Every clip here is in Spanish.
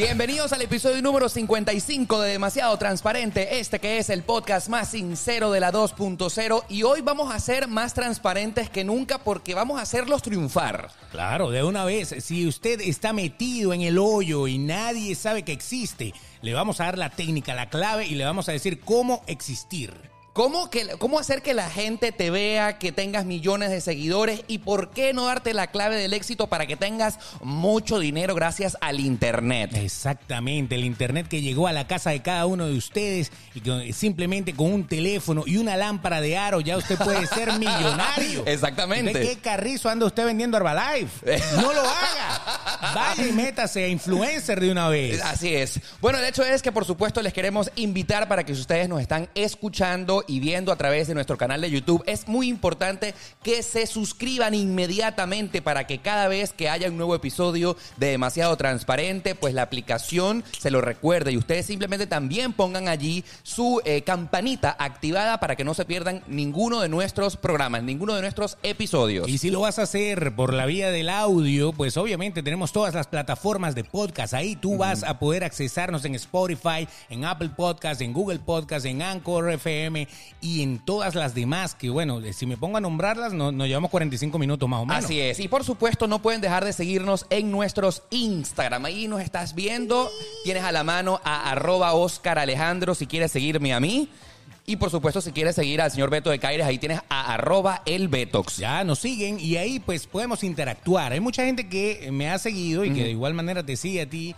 Bienvenidos al episodio número 55 de Demasiado Transparente, este que es el podcast más sincero de la 2.0 y hoy vamos a ser más transparentes que nunca porque vamos a hacerlos triunfar. Claro, de una vez, si usted está metido en el hoyo y nadie sabe que existe, le vamos a dar la técnica, la clave y le vamos a decir cómo existir. ¿Cómo, que, ¿Cómo hacer que la gente te vea, que tengas millones de seguidores y por qué no darte la clave del éxito para que tengas mucho dinero gracias al Internet? Exactamente, el Internet que llegó a la casa de cada uno de ustedes y que simplemente con un teléfono y una lámpara de aro ya usted puede ser millonario. Exactamente. ¿De qué carrizo anda usted vendiendo Herbalife? No lo haga. Vaya y métase a influencer de una vez. Así es. Bueno, el hecho es que por supuesto les queremos invitar para que si ustedes nos están escuchando y viendo a través de nuestro canal de YouTube, es muy importante que se suscriban inmediatamente para que cada vez que haya un nuevo episodio de Demasiado Transparente, pues la aplicación se lo recuerde y ustedes simplemente también pongan allí su eh, campanita activada para que no se pierdan ninguno de nuestros programas, ninguno de nuestros episodios. Y si lo vas a hacer por la vía del audio, pues obviamente tenemos todas las plataformas de podcast. Ahí tú vas a poder accesarnos en Spotify, en Apple Podcast, en Google Podcast, en Anchor FM y en todas las demás, que bueno, si me pongo a nombrarlas, no- nos llevamos 45 minutos más o menos. Así es. Y por supuesto, no pueden dejar de seguirnos en nuestros Instagram. Ahí nos estás viendo. Tienes a la mano a arroba Oscar Alejandro si quieres seguirme a mí. Y por supuesto, si quieres seguir al señor Beto de Caires, ahí tienes a arroba el Betox. Ya nos siguen y ahí pues podemos interactuar. Hay mucha gente que me ha seguido y que de igual manera te sigue a ti.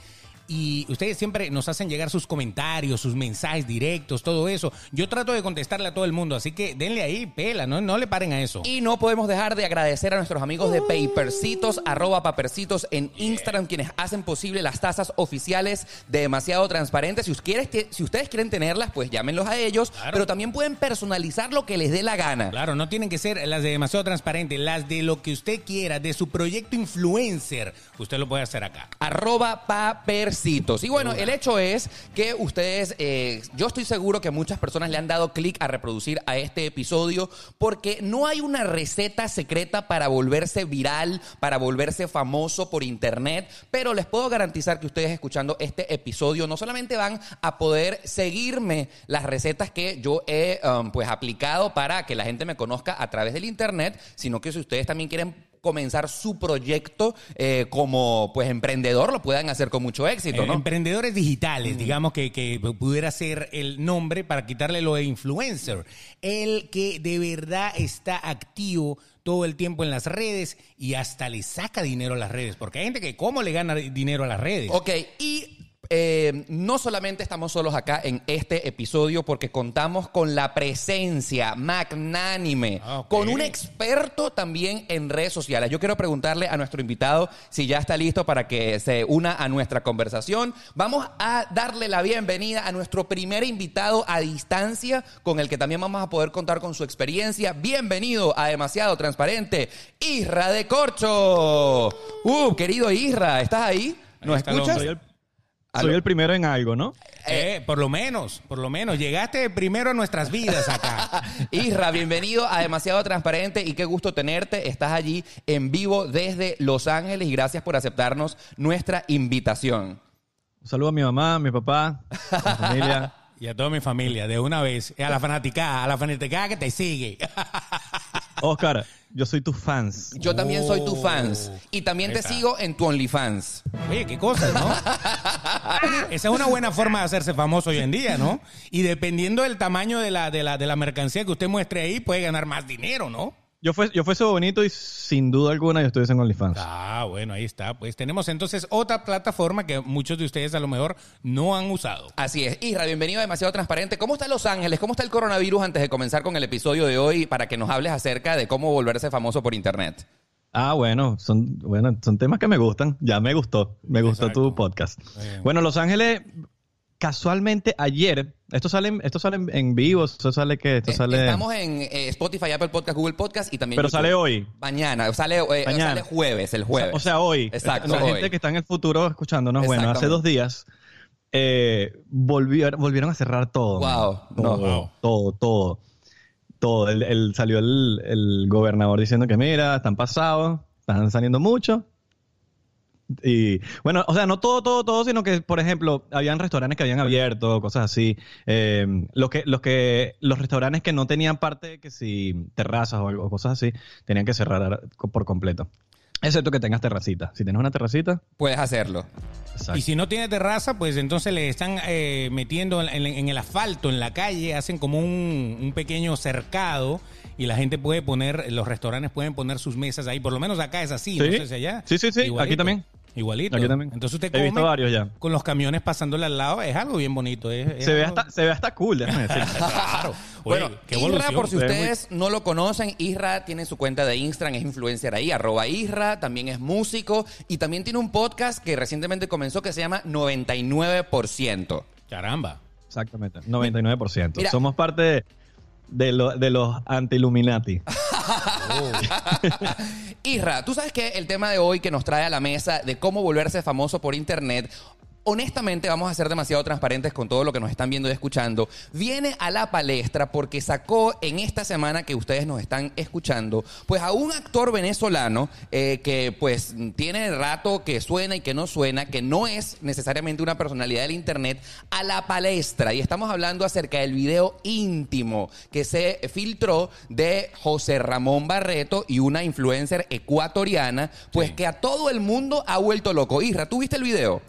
Y ustedes siempre nos hacen llegar sus comentarios, sus mensajes directos, todo eso. Yo trato de contestarle a todo el mundo, así que denle ahí, pela, no, no le paren a eso. Y no podemos dejar de agradecer a nuestros amigos de Papercitos, arroba Papercitos en Instagram, quienes hacen posible las tasas oficiales de demasiado transparentes. Si, quieres- si ustedes quieren tenerlas, pues llámenlos a ellos, Claro. pero también pueden personalizar lo que les dé la gana. Claro, no tienen que ser las de demasiado transparente, las de lo que usted quiera, de su proyecto influencer, usted lo puede hacer acá. arroba papercitos. Y bueno, el hecho es que ustedes, eh, yo estoy seguro que muchas personas le han dado clic a reproducir a este episodio porque no hay una receta secreta para volverse viral, para volverse famoso por internet, pero les puedo garantizar que ustedes escuchando este episodio no solamente van a poder seguirme las recetas que yo he um, pues aplicado para que la gente me conozca a través del internet, sino que si ustedes también quieren comenzar su proyecto eh, como pues emprendedor, lo puedan hacer con mucho éxito, ¿no? Emprendedores digitales, digamos que, que pudiera ser el nombre para quitarle lo de influencer. El que de verdad está activo todo el tiempo en las redes y hasta le saca dinero a las redes. Porque hay gente que cómo le gana dinero a las redes. Ok, y eh, no solamente estamos solos acá en este episodio porque contamos con la presencia magnánime, Ah, con un experto también en redes sociales. Yo quiero preguntarle a nuestro invitado si ya está listo para que se una a nuestra conversación. Vamos a darle la bienvenida a nuestro primer invitado a distancia con el que también vamos a poder contar con su experiencia. Bienvenido a Demasiado Transparente, Isra de Corcho. Uh, querido Isra, ¿estás ahí? ¿Nos Ahí escuchas? Soy el primero en algo, ¿no? Eh, por lo menos, por lo menos. Llegaste primero a nuestras vidas acá. Isra, bienvenido a Demasiado Transparente y qué gusto tenerte. Estás allí en vivo desde Los Ángeles y gracias por aceptarnos nuestra invitación. Un saludo a mi mamá, a mi papá, a mi familia. Y a toda mi familia, de una vez. A la fanaticada, a la fanaticada que te sigue. Oscar, yo soy tu fans. Yo también soy tu Oh. fans y también Ahí te está. sigo en tu OnlyFans. Oye, qué cosas, ¿no? Esa es una buena forma de hacerse famoso hoy en día, ¿no? Y dependiendo del tamaño de la, de la, de la mercancía que usted muestre ahí, puede ganar más dinero, ¿no? Yo, fue, yo fuese bonito y sin duda alguna yo estuviese en OnlyFans. Ah, bueno, ahí está. Pues tenemos entonces otra plataforma que muchos de ustedes a lo mejor no han usado. Así es. Isra, bienvenido a Demasiado Transparente. ¿Cómo está Los Ángeles? ¿Cómo está el coronavirus antes de comenzar con el episodio de hoy para que nos hables acerca de cómo volverse famoso por internet? Ah, bueno, son, bueno, son temas que me gustan. Ya me gustó. Me gustó Exacto. tu podcast. Bien. Bueno, Los Ángeles, casualmente ayer, esto sale, en- esto sale en- en vivo, esto sale que, esto Eh, sale. Estamos en eh, Spotify, Apple Podcast, Google Podcast y también Pero YouTube. sale hoy. Mañana, sale, eh, Mañana. sale jueves, el O sea- jueves. O sea, hoy. Exacto, La hoy. gente que está en el futuro escuchándonos, bueno, hace dos días eh, volvieron, volvieron a cerrar todo. Wow, no. Todo, Wow. todo, todo. Todo. El, el- salió el, el gobernador diciendo que mira, están pasados, están saliendo mucho. Y bueno, o sea, no todo, todo, todo, sino que, por ejemplo, habían restaurantes que habían abierto, cosas así. Eh, los que, los que, los restaurantes que no tenían parte, que si terrazas o, algo, cosas así, tenían que cerrar por completo. Excepto que tengas terracita. Si tienes una terracita, Puedes hacerlo. exacto. Y si no tiene terraza, pues entonces le están eh, metiendo en, el asfalto, en la calle, hacen como un, un pequeño cercado y la gente puede poner, los restaurantes pueden poner sus mesas ahí. Por lo menos acá es así, no Sí. sé si allá. Sí, sí, sí, aquí también. Igualito. Aquí también. Entonces usted He come visto varios ya. con los camiones pasándole al lado, es algo bien bonito. es- es Se ve, algo- hasta, se ve hasta cool, déjame decir. Claro. Bueno, qué Isra, por si ustedes no lo conocen, Isra tiene su cuenta de Instagram, es influencer ahí, arroba Isra, también es músico y también tiene un podcast que recientemente comenzó que se llama 99%. Caramba. Exactamente, 99%. Mira. Somos parte de, de lo- de los anti-Illuminati. Isra, tú sabes que el tema de hoy que nos trae a la mesa de cómo volverse famoso por internet. Honestamente, vamos a ser demasiado transparentes con todo lo que nos están viendo y escuchando. Viene a la palestra porque sacó en esta semana que ustedes nos están escuchando, pues a un actor venezolano eh, que pues tiene rato que suena y que no suena, que no es necesariamente una personalidad del internet, a la palestra. Y estamos hablando acerca del video íntimo que se filtró de José Ramón Barreto y una influencer ecuatoriana, pues Sí. que a todo el mundo ha vuelto loco. Isra, ¿tú viste el video?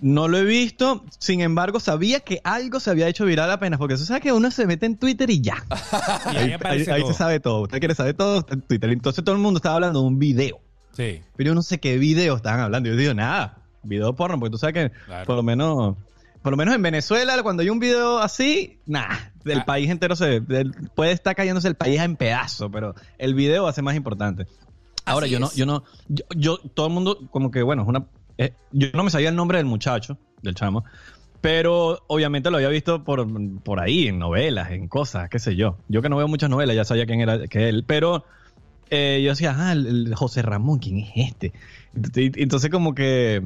No lo he visto, sin embargo, sabía que algo se había hecho viral apenas, porque tú sabes que uno se mete en Twitter y ya. Y ahí ahí ahí se sabe todo. Usted quiere saber todo está en Twitter. Entonces todo el mundo estaba hablando de un video. Sí. Pero yo no sé qué video estaban hablando. Yo digo, nada, video porno, porque tú sabes que Claro. por lo menos, por lo menos en Venezuela, cuando hay un video así, nada, el Ah. país entero se del- puede estar cayéndose el país en pedazos, pero el video va a ser más importante. Ahora, Así yo no, yo no, yo, yo- todo el mundo, como que, bueno, es una, eh, yo no me sabía el nombre del muchacho, del chamo, pero obviamente lo había visto por, por ahí, en novelas, en cosas, qué sé yo. Yo que no veo muchas novelas, ya sabía quién era que él, pero eh, yo decía, ah, el, el José Ramón, ¿quién es este? Entonces como que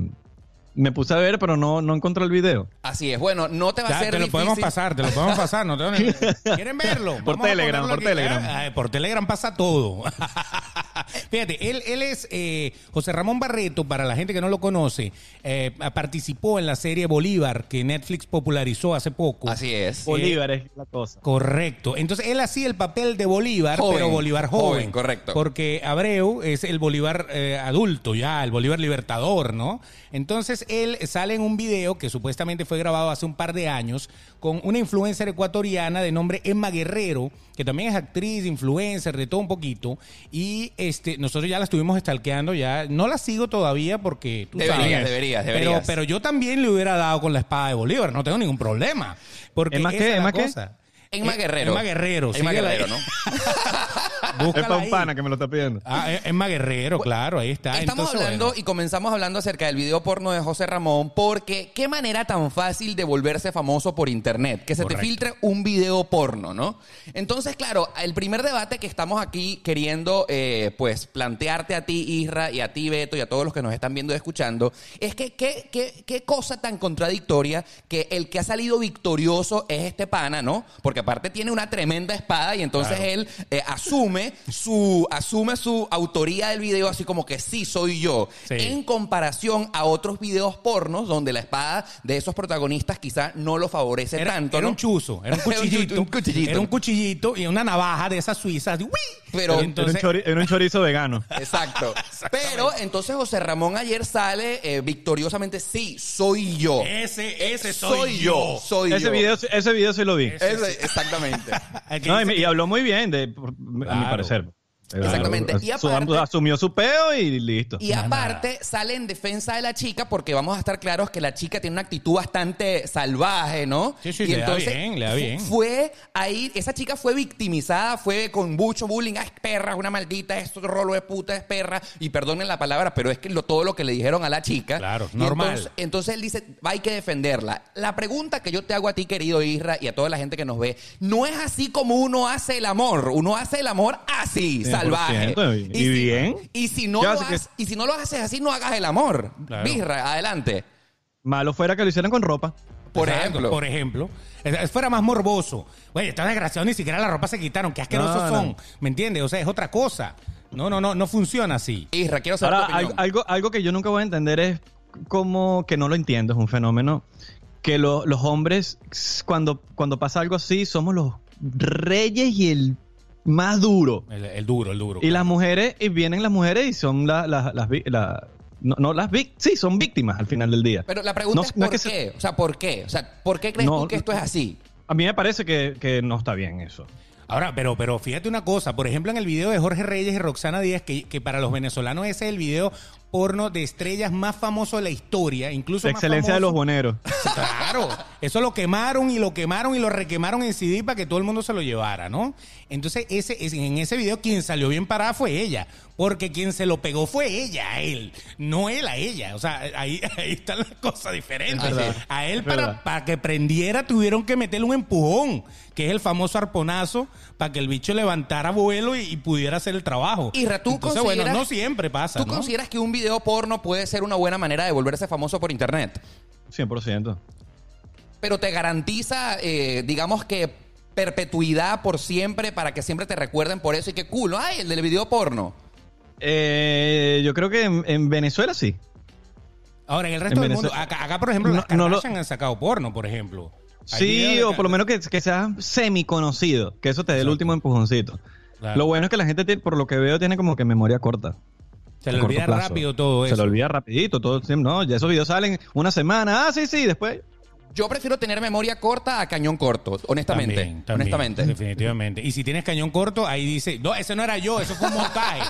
me puse a ver, pero no, no encontré el video. Así es. Bueno, no te va a ser te lo difícil. podemos pasar, te lo podemos pasar. No tengo ni- ¿Quieren verlo? Por Vamos Telegram, por Telegram. Ah, ah, por Telegram pasa todo. Fíjate, él, él es eh, José Ramón Barreto, para la gente que no lo conoce, eh, participó en la serie Bolívar que Netflix popularizó hace poco. Así es. Bolívar es la cosa. Correcto. Entonces él hacía el papel de Bolívar, Joven, pero Bolívar joven. joven, correcto. Porque Abreu es el Bolívar eh, adulto ya, el Bolívar libertador, ¿no? Entonces él sale en un video que supuestamente fue grabado hace un par de años con una influencer ecuatoriana de nombre Emma Guerrero, que también es actriz, influencer, de todo un poquito. Y este, nosotros ya la estuvimos stalkeando, ya no la sigo todavía porque tú Deberías, sabes. deberías, Pero- deberías. Pero, yo también le hubiera dado con la espada de Bolívar, no tengo ningún problema. Porque ¿Emma esa qué? es la ¿Emma qué? cosa. Emma Eh, Guerrero. Emma Guerrero. Emma Guerrero. ¿no? Búscala Es para un ahí. pana que me lo está pidiendo. Ah, es- Emma Guerrero, claro, ahí está. Estamos Entonces, hablando bueno. y comenzamos hablando acerca del video porno de José Ramón porque qué manera tan fácil de volverse famoso por internet, que se Correcto. te filtre un video porno, ¿no? Entonces, claro, el primer debate que estamos aquí queriendo eh, pues plantearte a ti, Isra, y a ti, Beto, y a todos los que nos están viendo y escuchando, es que qué, qué, qué cosa tan contradictoria que el que ha salido victorioso es este pana, ¿no? Porque aparte tiene una tremenda espada y entonces Claro. él eh, asume su asume su autoría del video así como que sí soy yo Sí. en comparación a otros videos pornos donde la espada de esos protagonistas quizá no lo favorece Era, tanto era ¿no? un chuzo, era un cuchillito. un cuchillito. Era un cuchillito y una navaja de esas suizas. de ¡uy! Pero- Era un, entonces, chori- era un chorizo vegano. exacto pero entonces José Ramón ayer sale eh, victoriosamente sí soy yo ese, ese soy, yo. soy Ese yo video, ese video sí lo vi. Ese- exactamente No, y, habló muy bien, de, Claro. parecer. Exactamente. Y aparte- asumió su peo y listo. Y aparte sale en defensa de la chica porque vamos a estar claros que la chica tiene una actitud bastante salvaje, ¿no? Sí, sí, y le da entonces bien, le da bien. Fue ahí, esa chica fue victimizada, fue con mucho bullying, ah, es perra, es una maldita, es rolo de puta, es perra. Y perdonen la palabra, pero es que lo- todo lo que le dijeron a la chica. Claro, Y normal. Entonces, entonces él dice, hay que defenderla. La pregunta que yo te hago a ti, querido Isra, y a toda la gente que nos ve, no es así como uno hace el amor. Uno hace el amor así, 100%, salvaje. y- y si- bien. Y si no lo que- haces- y si no lo haces así, no hagas el amor. Claro. Birra, adelante. Malo fuera que lo hicieran con ropa. Por Exacto, ejemplo. Por ejemplo. Es- Fuera más morboso. Oye, estos desgraciados ni siquiera la ropa se quitaron. Qué asquerosos No, no. son. ¿Me entiendes? O sea, es otra cosa. No, no, no, no funciona así. Isra, quiero saber Ahora, tu opinión. algo, algo, algo que yo nunca voy a entender es como que no lo entiendo, es un fenómeno que lo- los hombres cuando, cuando pasa algo así somos los reyes y el más duro. El, el duro, el duro. Y las mujeres, y vienen las mujeres y son la- la- las la- no, no las vic- sí, son víctimas al final del día. Pero la pregunta No- es no ¿por es que qué? O sea, ¿por qué? O sea, ¿por qué crees No, tú que esto es así? A mí me parece que, que no está bien eso. Ahora, pero, pero fíjate una cosa, por ejemplo, en el video de Jorge Reyes y Roxana Díaz, que, que para los venezolanos ese es el video porno de estrellas más famoso de la historia, incluso La más excelencia de los boneros. Claro, eso lo quemaron y lo quemaron y lo requemaron en CD para que todo el mundo se lo llevara, ¿no? Entonces, ese, ese- en ese video quien salió bien parada fue ella, porque quien se lo pegó fue ella, a él, no él a ella. O sea, ahí, ahí están las cosas diferentes. Es verdad, A él para, para que prendiera tuvieron que meterle un empujón, que es el famoso arponazo, para que el bicho levantara vuelo y, y pudiera hacer el trabajo. Isra, ¿tú Entonces, bueno, no siempre pasa, ¿Tú ¿no? consideras que un video porno puede ser una buena manera de volverse famoso por internet? 100%. Pero te garantiza, eh, digamos que perpetuidad por siempre para que siempre te recuerden por eso y qué cool, ¿no? Ay, el del video porno. Eh, yo creo que en, en Venezuela sí. Ahora, en el resto En del mundo, acá, acá, por ejemplo, No- las no lo- Kardashian han sacado porno, por ejemplo. Sí, o por lo menos que, que sea semi conocido, que eso te dé el último empujoncito. Claro. Lo bueno es que la gente, tiene, por lo que veo, tiene como que memoria corta. Se le olvida plazo. rápido todo Se eso. le olvida rapidito, todo el tiempo. No, ya esos videos salen una semana. Ah, sí, sí, después. Yo prefiero tener memoria corta a cañón corto, honestamente. También, también, honestamente. Definitivamente. Y si tienes cañón corto, ahí dice, no, ese no era yo, eso fue un montaje.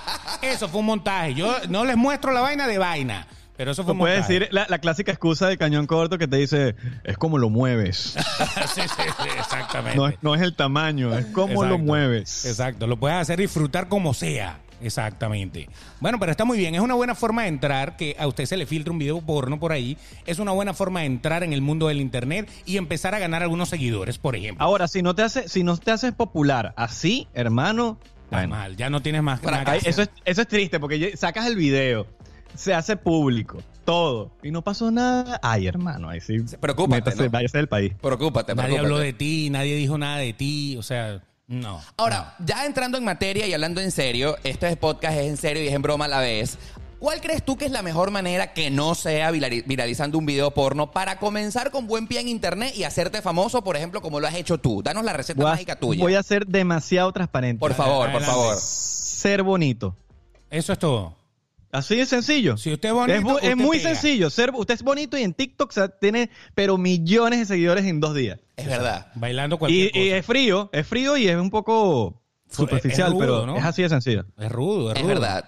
eso fue un montaje. Yo no les muestro la vaina de vaina, pero eso fue puedes montaje. decir la, la clásica excusa de cañón corto que te dice, es como lo mueves. sí, sí, sí, exactamente. No es, no es el tamaño, es cómo lo mueves. Exacto, lo puedes hacer disfrutar como sea. Exactamente. Bueno, pero está muy bien. Es una buena forma de entrar, que a usted se le filtre un video porno por ahí. Es una buena forma de entrar en el mundo del Internet y empezar a ganar algunos seguidores, por ejemplo. Ahora, si no te hace, si no te haces popular así, hermano, Está bueno, mal, ya no tienes más Para- que eso, es, eso es triste porque sacas el video, se hace público, todo, y no pasó nada. Ay, hermano, ahí sí. Preocúpate, métase, ¿no? váyase del país. Preocúpate, Nadie preocúpate. habló de ti, nadie dijo nada de ti, o sea, no. Ahora, ya entrando en materia y hablando en serio, este podcast es en serio y es en broma a la vez. ¿Cuál crees tú que es la mejor manera que no sea virali- viralizando un video porno para comenzar con buen pie en internet y hacerte famoso, por ejemplo, como lo has hecho tú? Danos la receta Voy mágica tuya. voy a ser demasiado transparente. Por favor, por favor. Ser bonito. Eso es todo. Así de sencillo. Si usted es bonito, es, es muy pega. sencillo. Ser, usted es bonito y en TikTok o sea, tiene pero millones de seguidores en dos días. Es verdad. Bailando Y, cualquier y cosa. es frío, es frío y es un poco superficial, es rudo, pero ¿no? es así de sencillo. Es rudo, es, Es rudo. verdad.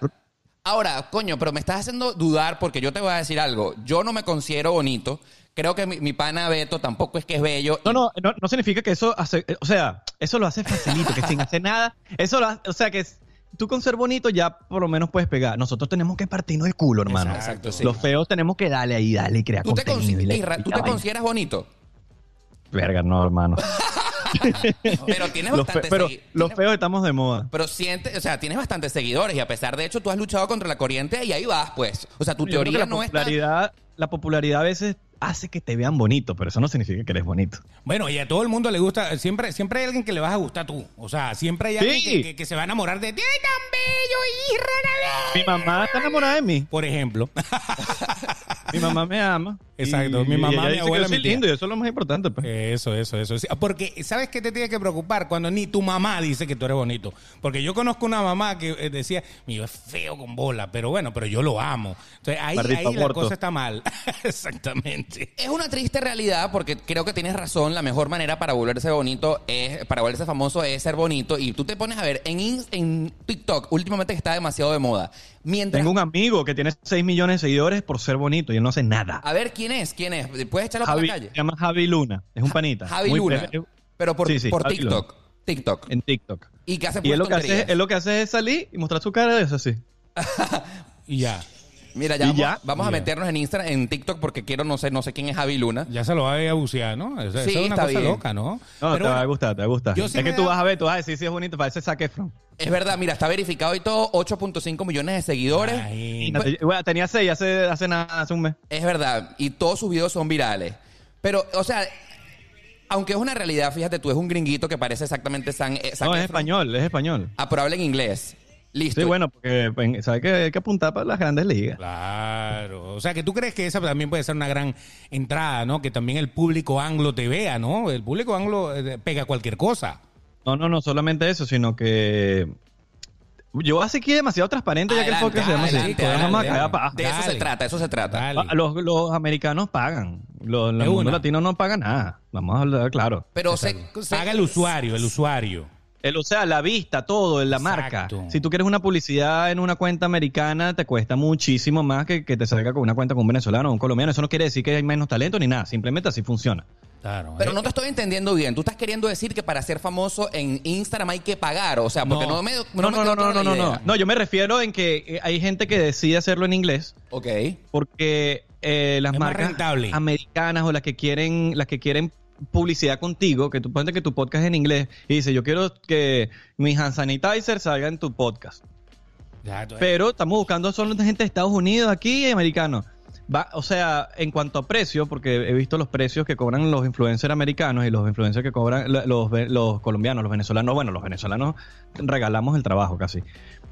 Ahora, coño, pero me estás haciendo dudar porque yo te voy a decir algo. Yo no me considero bonito. Creo que mi, mi pana Beto tampoco es que es bello. No, no, no, no significa que eso hace, o sea, eso lo hace facilito, que sin hacer nada, eso lo hace, o sea, que es- tú con ser bonito ya por lo menos puedes pegar. Nosotros tenemos que partirnos el culo, hermano. Exacto, sí. Los feos tenemos que darle ahí, darle y crear ¿Tú te, y Isra, ¿tú te consideras bonito? Verga, no, hermano. Pero tienes Los, bastante pero los feos estamos de moda. Pero siente, o sea, tienes bastantes seguidores y a pesar de hecho tú has luchado contra la corriente y ahí vas, pues. O sea, tu Yo teoría la no está... popularidad, la popularidad a veces hace que te vean bonito, pero eso no significa que eres bonito. Bueno, y a todo el mundo le gusta, siempre, siempre hay alguien que le vas a gustar tú. O sea, siempre hay alguien Sí. que, que- que se va a enamorar de ti. ¡Ay, tan bello, Isra Mi mamá está enamorada de mí. Por ejemplo. Mi mamá me ama. Exacto, Y- mi mamá, mi abuela, mi tía. lindo y eso es lo más importante. pues. Eso, eso, eso. Porque, ¿sabes qué te tiene que preocupar? Cuando ni tu mamá dice que tú eres bonito. Porque yo conozco una mamá que eh, decía, mío, es feo con bola, pero bueno, pero yo lo amo. Entonces ahí, ahí la cosa está mal. Exactamente. Es una triste realidad porque creo que tienes razón. La mejor manera para volverse bonito es, para volverse famoso es ser bonito. Y tú te pones a ver en, en TikTok, últimamente que está demasiado de moda. Mientras. Tengo un amigo que tiene 6 millones de seguidores por ser bonito y él no hace nada. A ver, ¿quién es? ¿Quién es? ¿Puedes echarlo Javi, por la se calle? llama Javi Luna. Es un panita. Javi Muy- Luna. Pero por, Sí, sí, por Javi TikTok. TikTok. En TikTok. Y que hace Y él lo, que hace, tonterías. él lo que hace es salir y mostrar su cara de eso así. Y ya. Mira, ya ¿Y vamos, ya? vamos a meternos en Instagram, en TikTok, porque quiero, no sé, no sé quién es Javi Luna. Ya se lo va a bucear, ¿no? Eso, eso Sí, es una está cosa bien. loca, ¿no? No, Pero te va a gustar, te va a gustar. yo sí es me que tú da- vas a ver, tú vas a decir si es bonito, parece Zac Efron. Es verdad, mira, está verificado y todo, 8.5 millones de seguidores. Ay, Imagínate, bueno, tenía 6 hace, hace nada, hace un mes. Es verdad, y todos sus videos son virales. Pero, o sea, aunque es una realidad, fíjate tú, es un gringuito que parece exactamente San, eh, Zac No, es Efron. español, es español. Ah, pero habla en inglés. Listo. Sí, bueno, porque pues, sabes que hay que apuntar para las grandes ligas. Claro. O sea, que tú crees que esa también puede ser una gran entrada, ¿no? Que también el público anglo te vea, ¿no? El público anglo eh, pega cualquier cosa. No, no, no solamente eso, sino que yo así que demasiado transparente ya que el Adelante, podcast se llama así. adelante, Podemos adelante. acá, pa- De eso Dale. se trata, eso se trata. Los, los americanos pagan. Los, el mundo latino no paga nada. Vamos a hablar claro. Pero se, se- Paga el usuario, el usuario. El, o sea, la vista, todo, la Exacto. marca. Si tú quieres una publicidad en una cuenta americana, te cuesta muchísimo más que que te salga con una cuenta con un venezolano o un colombiano. Eso no quiere decir que hay menos talento ni nada. Simplemente así funciona. Claro. Pero eh, no te estoy entendiendo bien. Tú estás queriendo decir que para ser famoso en Instagram hay que pagar. O sea, porque no, No. me. No, me no, no, quedó no, no, la no, no. No, yo me refiero en que eh, hay gente que decide hacerlo en inglés Ok. porque eh, las Es marcas americanas o las que quieren las que quieren publicidad contigo, que tú pones que tu podcast es en inglés y dice, yo quiero que mi hand sanitizer salga en tu podcast. ya, Pero estamos buscando solo gente de Estados Unidos aquí y americanos. Va, o sea, en cuanto a precio, porque he visto los precios que cobran los influencers americanos y los influencers que cobran los, los colombianos, los venezolanos. Bueno, los venezolanos regalamos el trabajo casi.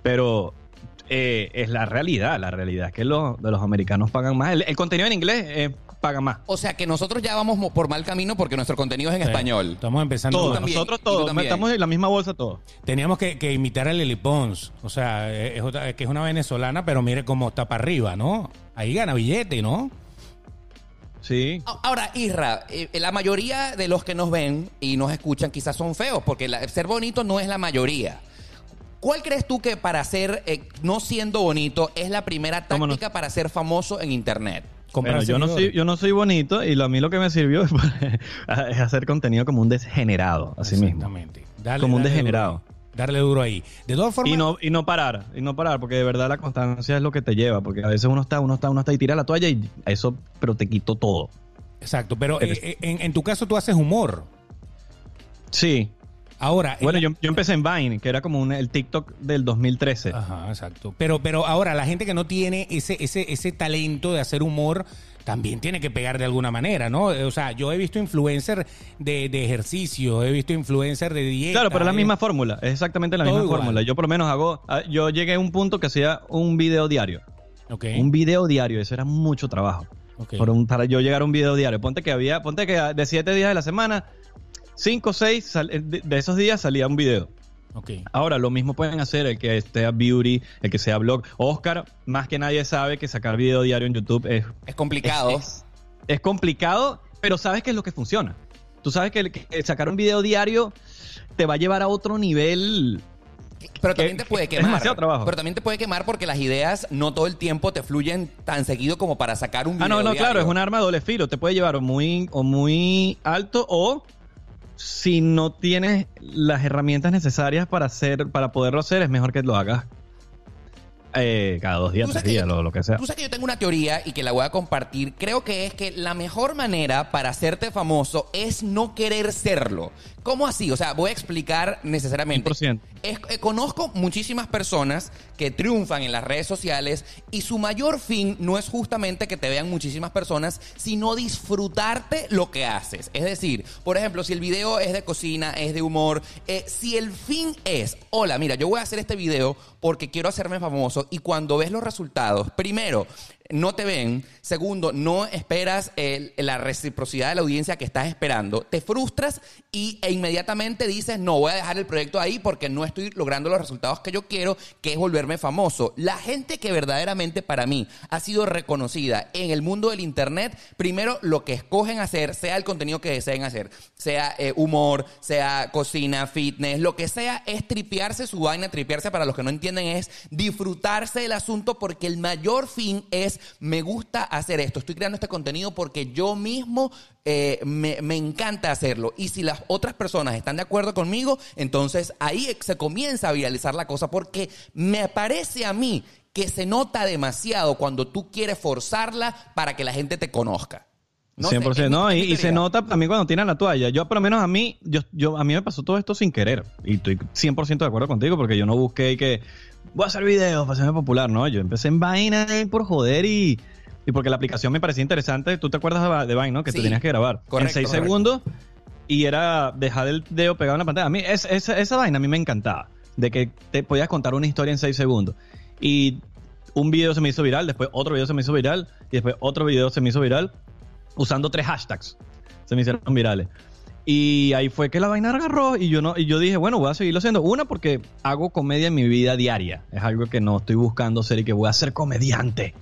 Pero eh, es la realidad. La realidad es que los, de los americanos pagan más. El, el contenido en inglés eh, paga más. O sea que nosotros ya vamos mo- por mal camino porque nuestro contenido es en Sí. español. Estamos empezando. Todos, también, nosotros todos, estamos en la misma bolsa todos. Teníamos que, que imitar a Lily Pons. O sea, eh, es, otra- que es una venezolana, pero mire cómo está para arriba, ¿no? Ahí gana billete, ¿no? Sí. Ahora, Isra, eh, la mayoría de los que nos ven y nos escuchan quizás son feos, porque la- ser bonito no es la mayoría. ¿Cuál crees tú que para ser, eh, no siendo bonito, es la primera táctica para ser famoso en Internet? Bueno, yo no, soy, yo no soy bonito y lo, a mí lo que me sirvió es, es hacer contenido como un degenerado, así mismo. Exactamente. Dale- Como un degenerado. duro. Darle duro ahí. De todas formas. Y no, y no parar, y no parar, porque de verdad la constancia es lo que te lleva, porque a veces uno está, uno está, uno está y tira la toalla y eso, pero te quitó todo. Exacto. Pero eh, eh, en, en tu caso tú haces humor. Sí. Ahora. Bueno, la- yo, yo empecé en Vine, que era como un- el TikTok del 2013. Ajá, exacto. Pero, pero ahora, la gente que no tiene ese, ese, ese talento de hacer humor también tiene que pegar de alguna manera, ¿no? Eh, O sea, yo he visto influencer de, de ejercicio, he visto influencer de dieta. Claro, pero es la misma fórmula, es exactamente la Todo misma igual. fórmula. Yo por lo menos hago, ah, yo llegué a un punto que hacía un video diario. Ok. Un video diario, eso era mucho trabajo. ok. Por un- para yo llegar a un video diario. Ponte que había, ponte que de siete días de la semana, cinco o seis sal- de, de esos días salía un video. ok. Ahora, lo mismo pueden hacer el que sea beauty, el que sea blog. Oscar, más que nadie sabe que sacar video diario en YouTube es, Es complicado. es, es complicado, pero sabes que es lo que funciona. Tú sabes que, el- que sacar un video diario te va a llevar a otro nivel. Pero también que- te puede quemar. demasiado trabajo. Pero también te puede quemar porque las ideas no todo el tiempo te fluyen tan seguido como para sacar un video Ah, no, no, diario. claro, es un arma de doble filo. Te puede llevar o muy, o muy alto o si no tienes las herramientas necesarias para hacer, para poderlo hacer, es mejor que lo hagas eh, cada dos días, tres días, yo- lo, lo que sea. Tú sabes que yo tengo una teoría y que la voy a compartir. Creo que es que la mejor manera para hacerte famoso es no querer serlo. ¿Cómo así? O sea, voy a explicar necesariamente. 100%. Es- eh, conozco muchísimas personas que triunfan en las redes sociales y su mayor fin no es justamente que te vean muchísimas personas, sino disfrutarte lo que haces. Es decir, por ejemplo, si el video es de cocina, es de humor, eh, si el fin es, hola, mira, yo voy a hacer este video porque quiero hacerme famoso y cuando ves los resultados, primero, no te ven, segundo, no esperas el- la reciprocidad de la audiencia que estás esperando, te frustras y, e inmediatamente dices, no, voy a dejar el proyecto ahí porque no estoy logrando los resultados que yo quiero, que es volverme famoso. La gente que verdaderamente para mí ha sido reconocida en el mundo del Internet, primero lo que escogen hacer, sea el contenido que deseen hacer, sea eh, humor, sea cocina, fitness, lo que sea, es tripearse su vaina, tripearse para los que no entienden es disfrutarse del asunto porque el mayor fin es me gusta hacer esto, estoy creando este contenido porque yo mismo eh, me, me encanta hacerlo y si las otras personas están de acuerdo conmigo, entonces ahí se comienza a viralizar la cosa porque me parece a mí que se nota demasiado cuando tú quieres forzarla para que la gente te conozca. No sé, 100%, es mi- no, y, se nota también cuando tiran la toalla. Yo, por lo menos a mí, yo, yo, a mí me pasó todo esto sin querer. Y estoy 100% de acuerdo contigo porque yo no busqué que voy a hacer videos para hacerme popular, ¿no? Yo empecé en ahí por joder y, y porque la aplicación me parecía interesante. ¿Tú te acuerdas de, Vine, no? Que Sí. te tenías que grabar Correcto, en seis correcto. segundos y era dejar el dedo pegado en la pantalla. A mí es- esa, esa vaina a mí me encantaba. de que te podías contar una historia en seis segundos. Y un video se me hizo viral, después otro video se me hizo viral, y después otro video se me hizo viral, usando tres hashtags. Se me hicieron virales. Y ahí fue que la vaina agarró y yo no y yo dije, bueno, voy a seguirlo haciendo. Una porque hago comedia en mi vida diaria. Es algo que no estoy buscando ser y que voy a ser comediante.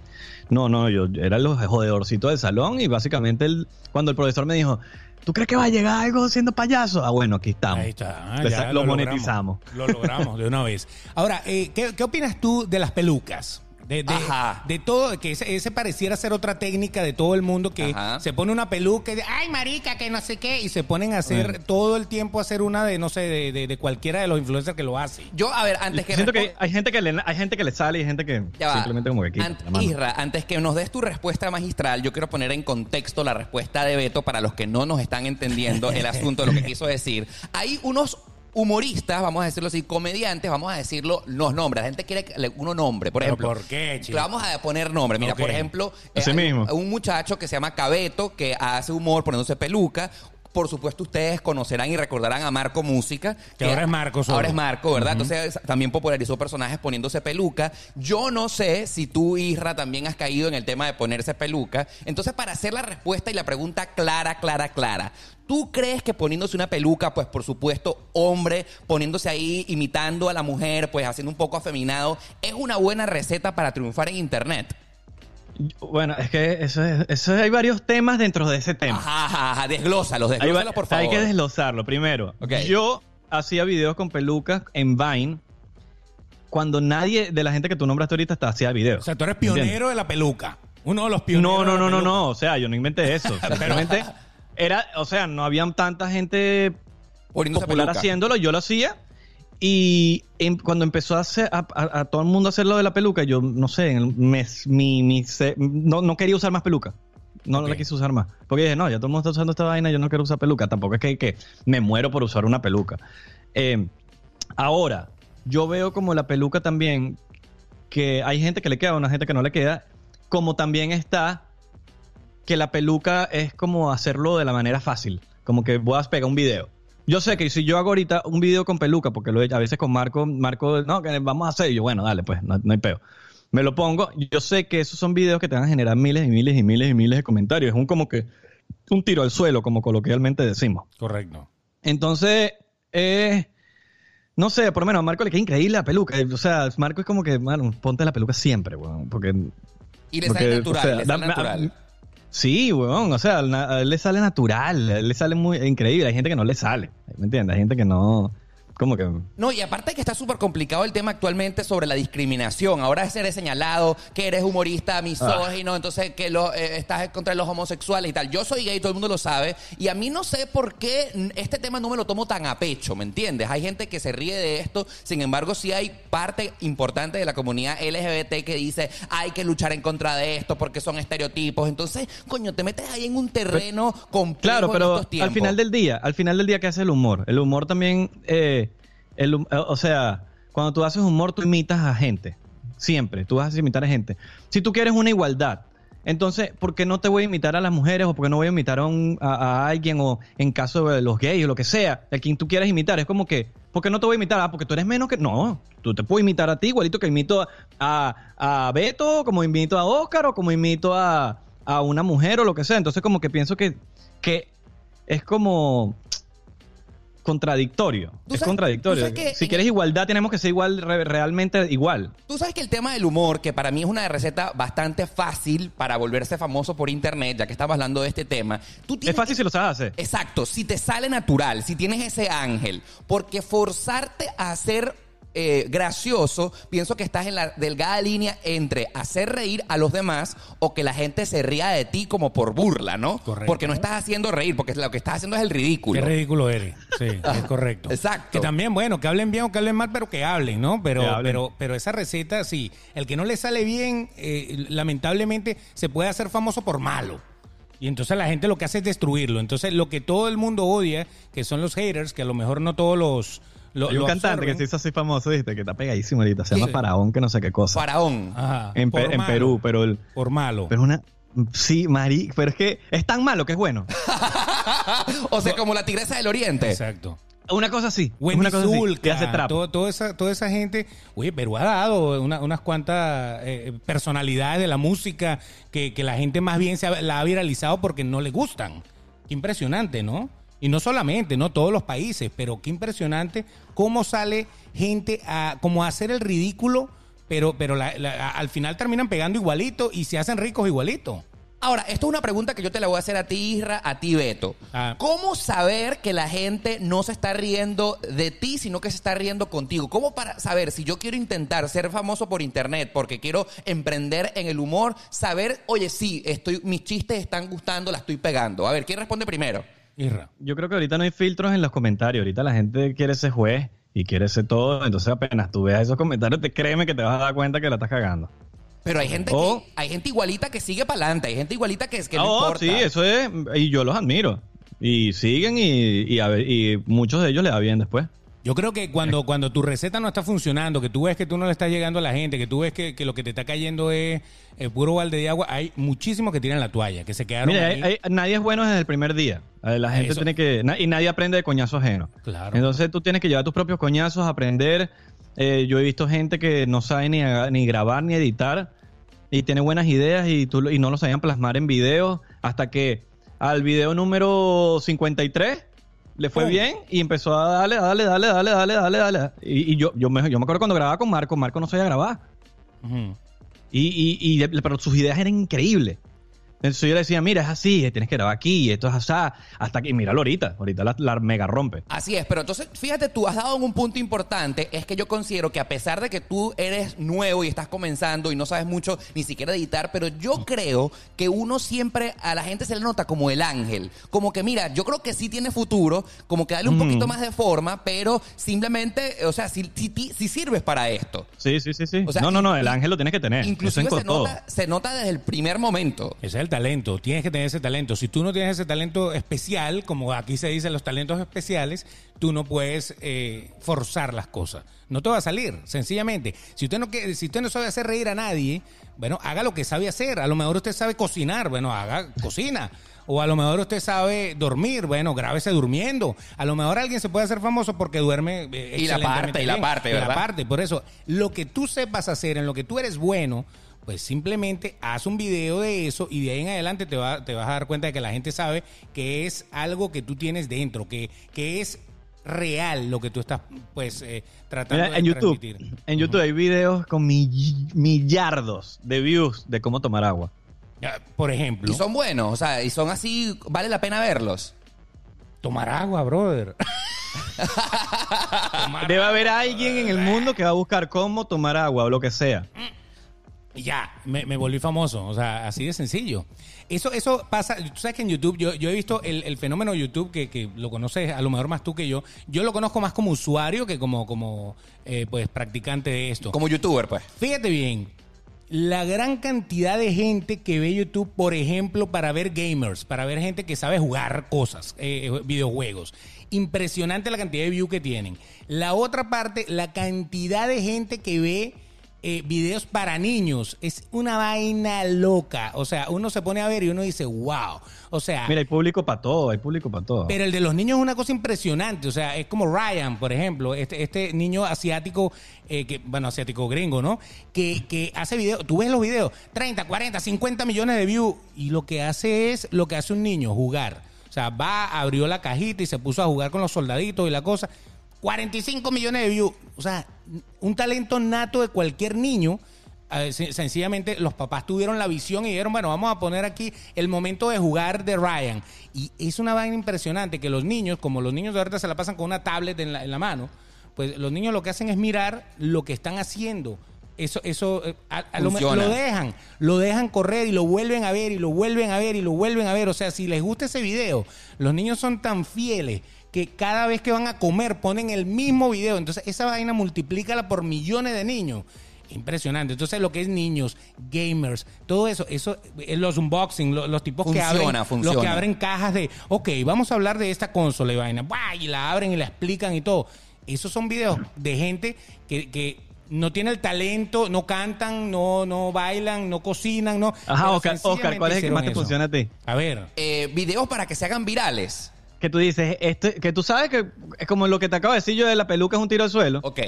No, no, yo era el jodedorcito del salón y básicamente el, cuando el profesor me dijo, ¿tú crees que va a llegar algo siendo payaso? Ah, bueno, aquí estamos. Ahí está. Ah, ya lo monetizamos. Lo logramos de una vez. Ahora, eh, ¿qué, qué opinas tú de las pelucas? De, de- Ajá. de todo, que ese, ese pareciera ser otra técnica de todo el mundo que Ajá. se pone una peluca y dice, ay marica, que no sé qué, y se ponen a hacer todo el tiempo a hacer una de, no sé, de, de- de cualquiera de los influencers que lo hace. Yo, a ver, antes que Siento que hay gente que le, hay gente que le sale y hay gente que Ya va. simplemente como que quita. Ant- la mano. Isra, antes que nos des tu respuesta magistral, yo quiero poner en contexto la respuesta de Beto para los que no nos están entendiendo el asunto de lo que quiso decir. Hay unos humoristas, vamos a decirlo así, comediantes, vamos a decirlo los nombres. La gente quiere que le- uno nombre, por ¿Pero ejemplo. por qué, chico? Le vamos a poner nombre. Mira, Ok. por ejemplo, Así hay mismo. un muchacho que se llama Cabeto, que hace humor poniéndose peluca. Por supuesto, ustedes conocerán y recordarán a Marco Música. Que ahora es Marco solo. Ahora es Marco, ¿verdad? Entonces también popularizó personajes poniéndose peluca. Yo no sé si tú, Isra, también has caído en el tema de ponerse peluca. Entonces, para hacer la respuesta y la pregunta clara, clara, clara. ¿Tú crees que poniéndose una peluca, pues por supuesto, hombre, poniéndose ahí, imitando a la mujer, pues haciendo un poco afeminado, es una buena receta para triunfar en Internet? Bueno, es que eso es, eso es- hay varios temas dentro de ese tema. Ajá, ajá, ajá, desglósalos, Hay, por favor. hay que desglosarlo. Primero, yo hacía videos con pelucas en Vine cuando nadie de la gente que tú nombraste ahorita está hacía videos. O sea, tú eres ¿Entiendes? pionero de la peluca. Uno de los pioneros. No, no, de la no, no, no. O sea, yo no inventé eso. Simplemente era, o sea, no había tanta gente Poniéndose popular peluca. haciéndolo, yo lo hacía. Y em- cuando empezó a, hacer, a, a- a todo el mundo a hacer lo de la peluca, yo no sé, en el mes, mi, mi se- no, no quería usar más peluca. No, no Ok. la quise usar más. Porque dije, no, ya todo el mundo está usando esta vaina, yo no quiero usar peluca. Tampoco es que, que me muero por usar una peluca. Eh, ahora, yo veo como la peluca también, que hay gente que le queda, una gente que no le queda, como también está que la peluca es como hacerlo de la manera fácil. Como que voy a pegar un video. Yo sé que si yo hago ahorita un video con peluca, porque lo he hecho a veces con Marco, Marco, no, que vamos a hacer, y yo, bueno, dale, pues, no, no hay peo. Me lo pongo, yo sé que esos son videos que te van a generar miles y miles y miles y miles de comentarios. Es un como que un tiro al suelo, como coloquialmente decimos. Correcto. Entonces, eh, no sé, por lo menos a Marco le queda increíble la peluca. O sea, Marco es como que, bueno, ponte la peluca siempre, weón. Porque. Y le sale natural, o sea, le sale dame- natural. Sí, weón. O sea, él le sale natural. Él le sale muy increíble. Hay gente que no le sale. ¿Me entiendes? Hay gente que no. Como que. No, y aparte que está súper complicado el tema actualmente sobre la discriminación. Ahora es eres señalado que eres humorista misógino, entonces que lo, eh, estás contra los homosexuales y tal. Yo soy gay, todo el mundo lo sabe, y a mí no sé por qué este tema no me lo tomo tan a pecho, ¿me entiendes? Hay gente que se ríe de esto, sin embargo sí hay parte importante de la comunidad LGBT que dice hay que luchar en contra de esto porque son estereotipos. Entonces, coño, te metes ahí en un terreno complejo Claro, en pero estos tiempos. al final del día, al final del día, ¿qué hace el humor? El humor también, eh, o sea, cuando tú haces humor, tú imitas a gente. Siempre, tú vas a imitar a gente. Si tú quieres una igualdad, entonces, ¿por qué no te voy a imitar a las mujeres o por qué no voy a imitar a, a- alguien o en caso de los gays o lo que sea, a quien tú quieras imitar? Es como que, ¿por qué no te voy a imitar? Ah, porque tú eres menos que... No, tú te puedo imitar a ti igualito que imito a, a Beto, como imito a Oscar o como imito a, a una mujer o lo que sea. Entonces como que pienso que, que es como contradictorio. Es sabes- contradictorio. que Si quieres igualdad, tenemos que ser igual, re- realmente igual. Tú sabes que el tema del humor, que para mí es una receta bastante fácil para volverse famoso por internet, ya que estamos hablando de este tema. Tú Es fácil que- si lo sabes hacer. Exacto, si te sale natural, si tienes ese ángel, porque forzarte a ser eh, gracioso, pienso que estás en la delgada línea entre hacer reír a los demás o que la gente se ría de ti como por burla, ¿no? Correcto. Porque no estás haciendo reír, porque lo que estás haciendo es el Qué ridículo. ridículo eres. Sí, es correcto. Exacto. Que también, bueno, que hablen bien o que hablen mal, pero que hablen, ¿no? Pero, hablen. pero, pero esa receta, sí. El que no le sale bien, eh, lamentablemente, se puede hacer famoso por malo. Y entonces la gente lo que hace es destruirlo. Entonces, lo que todo el mundo odia, que son los haters, que a lo mejor no todos los. Lo, Hay un lo cantante que se hizo así famoso, ¿viste? Que está pegadísimo ahorita. Se llama Sí. Faraón, que no sé qué cosa. Faraón. Ajá, en, Pe- por en malo. Perú, pero el, Por malo. pero una sí, Mari, pero es que es tan malo que es bueno. o sea, como la tigresa del oriente. Exacto. Una cosa así. Wendy una cosa así, Zulka, que hace trap. todo- toda, esa, toda esa gente, oye, Perú ha dado una- unas cuantas eh, personalidades de la música que, que la gente más bien se ha- la ha viralizado porque no le gustan. Qué impresionante, ¿no? Y no solamente, no todos los países, pero qué impresionante cómo sale gente a como a hacer el ridículo, pero, pero la- la- al final terminan pegando igualito y se hacen ricos igualito. Ahora, esto es una pregunta que yo te la voy a hacer a ti, Isra, a ti, Beto. Ah. ¿Cómo saber que la gente no se está riendo de ti, sino que se está riendo contigo? ¿Cómo para saber si yo quiero intentar ser famoso por internet porque quiero emprender en el humor, saber, oye, sí, estoy, mis chistes están gustando, la estoy pegando? A ver, ¿quién responde primero? Irra. Yo creo que ahorita no hay filtros en los comentarios. Ahorita la gente quiere ser juez y quiere ser todo. Entonces apenas tú veas esos comentarios, te créeme que te vas a dar cuenta que la estás cagando. Pero hay gente, Oh. que, hay gente igualita que sigue para adelante, hay gente igualita que, es que no Oh, importa. sí, eso es. Y yo los admiro. Y siguen y, y, a ver, y muchos de ellos le va bien después. Yo creo que cuando, cuando tu receta no está funcionando, que tú ves que tú no le estás llegando a la gente, que tú ves que, que lo que te está cayendo es eh, puro balde de agua, hay muchísimos que tiran la toalla, que se quedaron Mira, ahí. hay- hay- nadie es bueno desde el primer día. Eh, La gente Eso. tiene que. y nadie aprende de coñazo ajeno. Claro. Entonces tú tienes que llevar tus propios coñazos, aprender. Eh, yo he visto gente que no sabe ni, ni grabar ni editar y tiene buenas ideas y, tú, y no lo sabían plasmar en videos hasta que al video número 53 le fue bien y empezó a darle, a darle, darle, darle, darle, darle, darle. Y, y yo, yo, me, yo me acuerdo cuando grababa con Marco, Marco no sabía grabar. Y, y, y pero sus ideas eran increíbles. Entonces yo le decía, mira, es así, tienes que grabar aquí, y esto es así, hasta que, míralo ahorita, ahorita la, la mega rompe. Así es, pero entonces, fíjate, tú has dado en un punto importante, es que yo considero que a pesar de que tú eres nuevo y estás comenzando y no sabes mucho ni siquiera editar, pero yo creo que uno siempre a la gente se le nota como el ángel, como que mira, yo creo que sí tiene futuro, como que dale un poquito más de forma, pero simplemente, o sea, si, si, si- si sirves para esto. Sí, sí, sí, sí. O sea, no, no, no, el ángel lo tienes que tener. Inclusive Eso se en todo. nota, se nota desde el primer momento. Ese es el talento, tienes que tener ese talento. Si tú no tienes ese talento especial, como aquí se dice los talentos especiales, tú no puedes eh, forzar las cosas. No te va a salir, sencillamente. Si usted no si usted no sabe hacer reír a nadie, bueno, haga lo que sabe hacer. A lo mejor usted sabe cocinar, bueno, haga cocina. O a lo mejor usted sabe dormir, bueno, grábese durmiendo. A lo mejor alguien se puede hacer famoso porque duerme eh, Y la parte, y la parte, Y la ¿verdad? parte. Por eso, lo que tú sepas hacer, en lo que tú eres bueno, pues simplemente haz un video de eso y de ahí en adelante te, va- te vas a dar cuenta de que la gente sabe que es algo que tú tienes dentro, que, que es real lo que tú estás pues eh, tratando Mira, de en YouTube, transmitir. en YouTube hay videos con mill- millardos de views de cómo tomar agua. Por ejemplo, Y son buenos, o sea, y son así, vale la pena verlos. tomar agua, brother. Tomar Debe haber alguien en el mundo que va a buscar cómo tomar agua o lo que sea. Y ya, me, me volví famoso. O sea, así de sencillo. Eso, eso pasa, tú sabes que en YouTube, yo, yo he visto el, el fenómeno de YouTube, que, que lo conoces a lo mejor más tú que yo. Yo lo conozco más como usuario que como, como eh, pues, practicante de esto. Como youtuber, pues. Fíjate bien, la gran cantidad de gente que ve YouTube, por ejemplo, para ver gamers, para ver gente que sabe jugar cosas, eh, videojuegos. Impresionante la cantidad de views que tienen. La otra parte, la cantidad de gente que ve eh, videos para niños. Es una vaina loca. O sea, uno se pone a ver y uno dice, wow. O sea, Mira, hay público para todo, hay público para todo. pero el de los niños es una cosa impresionante. O sea, es como Ryan, por ejemplo, este, este niño asiático, eh, que, bueno, asiático gringo, ¿no? Que, que hace videos, tú ves los videos, 30, 40, 50 millones de views, y lo que hace es lo que hace un niño, jugar. O sea, va, abrió la cajita y se puso a jugar con los soldaditos y la cosa. 45 millones de views. O sea, un talento nato de cualquier niño. Eh, sen- sencillamente los papás tuvieron la visión y dijeron, bueno, vamos a poner aquí el momento de jugar de Ryan. Y es una vaina impresionante que los niños, como los niños de ahorita se la pasan con una tablet en la, en la mano, pues los niños lo que hacen es mirar lo que están haciendo. Eso, eso, eh, a- a lo, lo dejan, lo dejan correr y lo vuelven a ver y lo vuelven a ver y lo vuelven a ver. O sea, si les gusta ese video, los niños son tan fieles que cada vez que van a comer ponen el mismo video. Entonces, esa vaina multiplícala por millones de niños. Impresionante. Entonces, lo que es niños, gamers, todo eso, eso, eh, los unboxing, lo- los, tipos que abren, funciona. los que abren cajas de, ok, vamos a hablar de esta consola y vaina, ¡buah! y la abren y la explican y todo. Esos son videos de gente que, que no tiene el talento, no cantan, no, no bailan, no cocinan, no. Ajá, Oscar, Oscar, ¿cuál es el que más te eso. funciona a ti? A ver, Eh, videos para que se hagan virales. Que tú dices, este, que tú sabes que es como lo que te acabo de decir yo de la peluca es un tiro al suelo, Ok.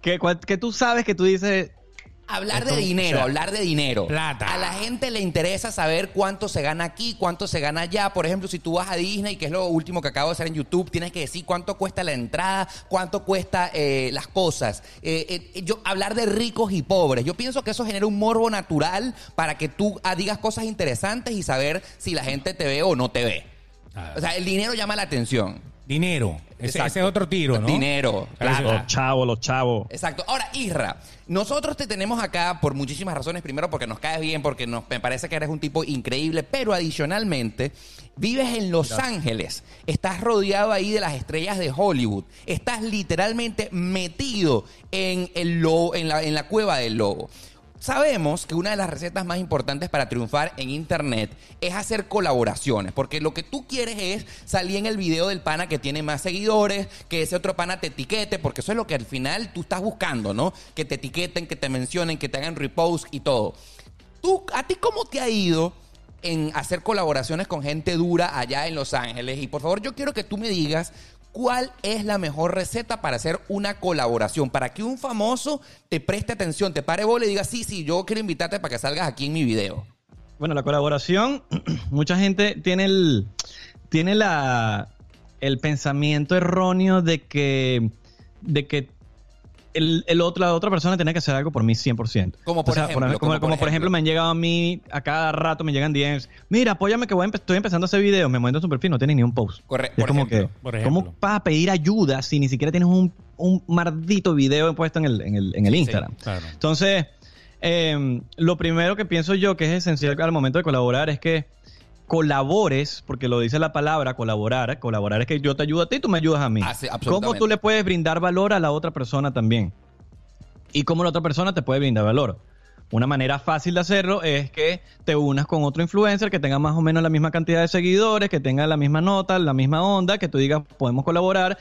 que, cual- que tú sabes que tú dices, Hablar de dinero, o sea, hablar de dinero. plata. A la gente le interesa saber cuánto se gana aquí, cuánto se gana allá. Por ejemplo, si tú vas a Disney, que es lo último que acabo de hacer en YouTube, tienes que decir cuánto cuesta la entrada, cuánto cuesta eh, las cosas. Eh, eh, yo, hablar de ricos y pobres. Yo pienso que eso genera un morbo natural para que tú ah, digas cosas interesantes y saber si la gente te ve o no te ve. O sea, el dinero llama la atención. Dinero. Ese, Exacto. ese es otro tiro, ¿no? Dinero, Claro. plata. los chavos, los chavos. Exacto. Ahora, Isra, nosotros te tenemos acá por muchísimas razones. Primero, porque nos caes bien, porque nos, me parece que eres un tipo increíble, pero adicionalmente, vives en Los Ángeles. Estás rodeado ahí de las estrellas de Hollywood. Estás literalmente metido en, el lobo, en, la, en la cueva del lobo. Sabemos que una de las recetas más importantes para triunfar en Internet es hacer colaboraciones, porque lo que tú quieres es salir en el video del pana que tiene más seguidores, que ese otro pana te etiquete, porque eso es lo que al final tú estás buscando, ¿no? Que te etiqueten, que te mencionen, que te hagan repost y todo. ¿Tú, ¿A ti cómo te ha ido en hacer colaboraciones con gente dura allá en Los Ángeles? Y por favor, yo quiero que tú me digas cuál es la mejor receta para hacer una colaboración, para que un famoso te preste atención, te pare bola y diga, sí, sí, yo quiero invitarte para que salgas aquí en mi video. Bueno, la colaboración, mucha gente tiene el tiene la el pensamiento erróneo de que de que el, el otro, la otra persona tiene que hacer algo por mí 100%. Como por ejemplo, como, como por como por ejemplo. me han llegado a mí, a cada rato me llegan DMs, mira, apóyame que voy a empe- estoy empezando a hacer videos, me muestro en su perfil, no tiene ni un post. Corre- Y es por como ejemplo, que, por ejemplo. ¿cómo vas a pedir ayuda si ni siquiera tienes un, un maldito video puesto en el, en el, en el Sí, Instagram? claro. Entonces, eh, lo primero que pienso yo que es esencial al momento de colaborar es que colabores, porque lo dice la palabra colaborar, colaborar es que yo te ayudo a ti, tú me ayudas a mí. Ah, sí, ¿Cómo tú le puedes brindar valor a la otra persona también? Y cómo la otra persona te puede brindar valor. Una manera fácil de hacerlo es que te unas con otro influencer que tenga más o menos la misma cantidad de seguidores, que tenga la misma nota, la misma onda, que tú digas, podemos colaborar.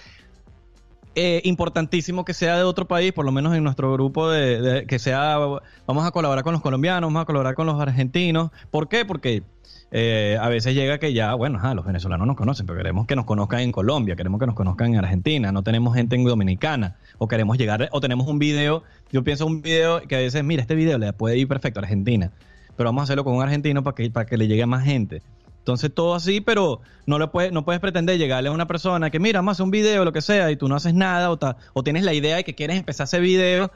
Eh, importantísimo que sea de otro país, por lo menos en nuestro grupo de, que sea, vamos a colaborar con los colombianos, vamos a colaborar con los argentinos. ¿Por qué? Porque eh, a veces llega que ya, bueno, ajá, los venezolanos nos conocen, pero queremos que nos conozcan en Colombia, queremos que nos conozcan en Argentina, no tenemos gente en Dominicana, o queremos llegar, o tenemos un video, yo pienso un video que a veces, mira, este video le puede ir perfecto a Argentina, pero vamos a hacerlo con un argentino para que, para que le llegue a más gente. Entonces todo así, pero no le puedes, no puedes pretender llegarle a una persona que mira, hacer un video, lo que sea, y tú no haces nada, o, ta- o tienes la idea de que quieres empezar ese video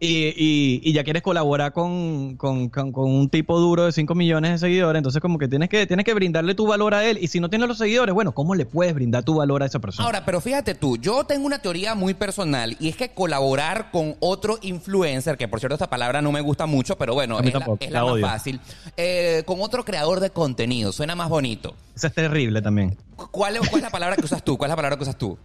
y, y- y ya quieres colaborar con, con- con- con un tipo duro de 5 millones de seguidores, entonces como que tienes que tienes que brindarle tu valor a él, y si no tienes los seguidores, bueno, ¿cómo le puedes brindar tu valor a esa persona? Ahora, pero fíjate tú, yo tengo una teoría muy personal y es que colaborar con otro influencer, que por cierto esta palabra no me gusta mucho, pero bueno, es la, es la la más fácil, eh, con otro creador de contenido, suena más bonito. Eso es terrible también. ¿Cuál, es- cuál es la palabra que usas tú? ¿Cuál es la palabra que usas tú?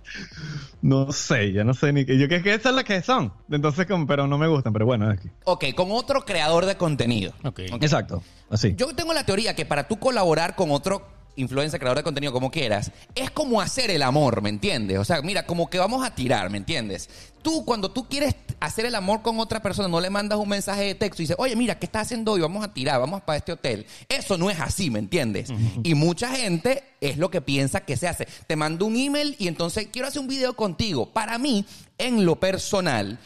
No sé, ya no sé ni qué. Yo que, que esas son las que son. Entonces, como, pero no me gustan, pero bueno, es que- Ok, con otro creador de contenido. Ok. Exacto, así. Yo tengo la teoría que para tú colaborar con otro influencer, creador de contenido, como quieras, es como hacer el amor, ¿me entiendes? O sea, mira, como que vamos a tirar, ¿me entiendes? Tú, cuando tú quieres hacer el amor con otra persona, no le mandas un mensaje de texto y dices, oye, mira, ¿qué estás haciendo hoy? Vamos a tirar, vamos para este hotel. Eso no es así, ¿me entiendes? Y mucha gente es lo que piensa que se hace. Te mando un email y entonces quiero hacer un video contigo. Para mí, en lo personal,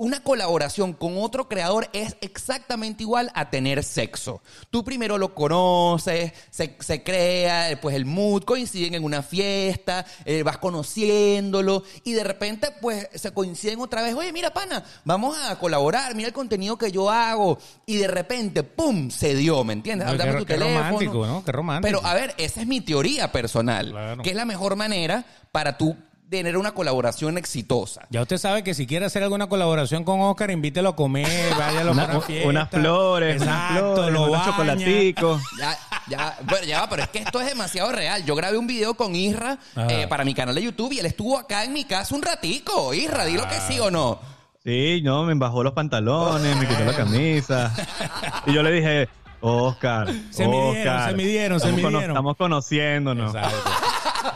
una colaboración con otro creador es exactamente igual a tener sexo. Tú primero lo conoces, se, se crea, pues el mood, coinciden en una fiesta, eh, vas conociéndolo y de repente pues se coinciden otra vez, oye mira pana, vamos a colaborar, mira el contenido que yo hago y de repente, ¡pum!, se dio, ¿me entiendes? Dame qué- tu qué teléfono. romántico, ¿no? Qué romántico. Pero a ver, esa es mi teoría personal, Claro. que es la mejor manera para tú tener una colaboración exitosa. Ya usted sabe que si quiere hacer alguna colaboración con Oscar, invítelo a comer, váyalo Una- para una fiesta. unas flores, unas Exacto, flores, lo unos chocolaticos. Ya, ya, bueno, ya va, pero es que esto es demasiado real. Yo grabé un video con Isra eh, para mi canal de YouTube y él estuvo acá en mi casa un ratico. Isra, dilo que sí o no. Sí, no, me embajó los pantalones, me quitó la camisa. Y yo le dije, Oscar, Se midieron, Oscar, se midieron, se estamos cono- midieron. estamos conociéndonos. Exacto.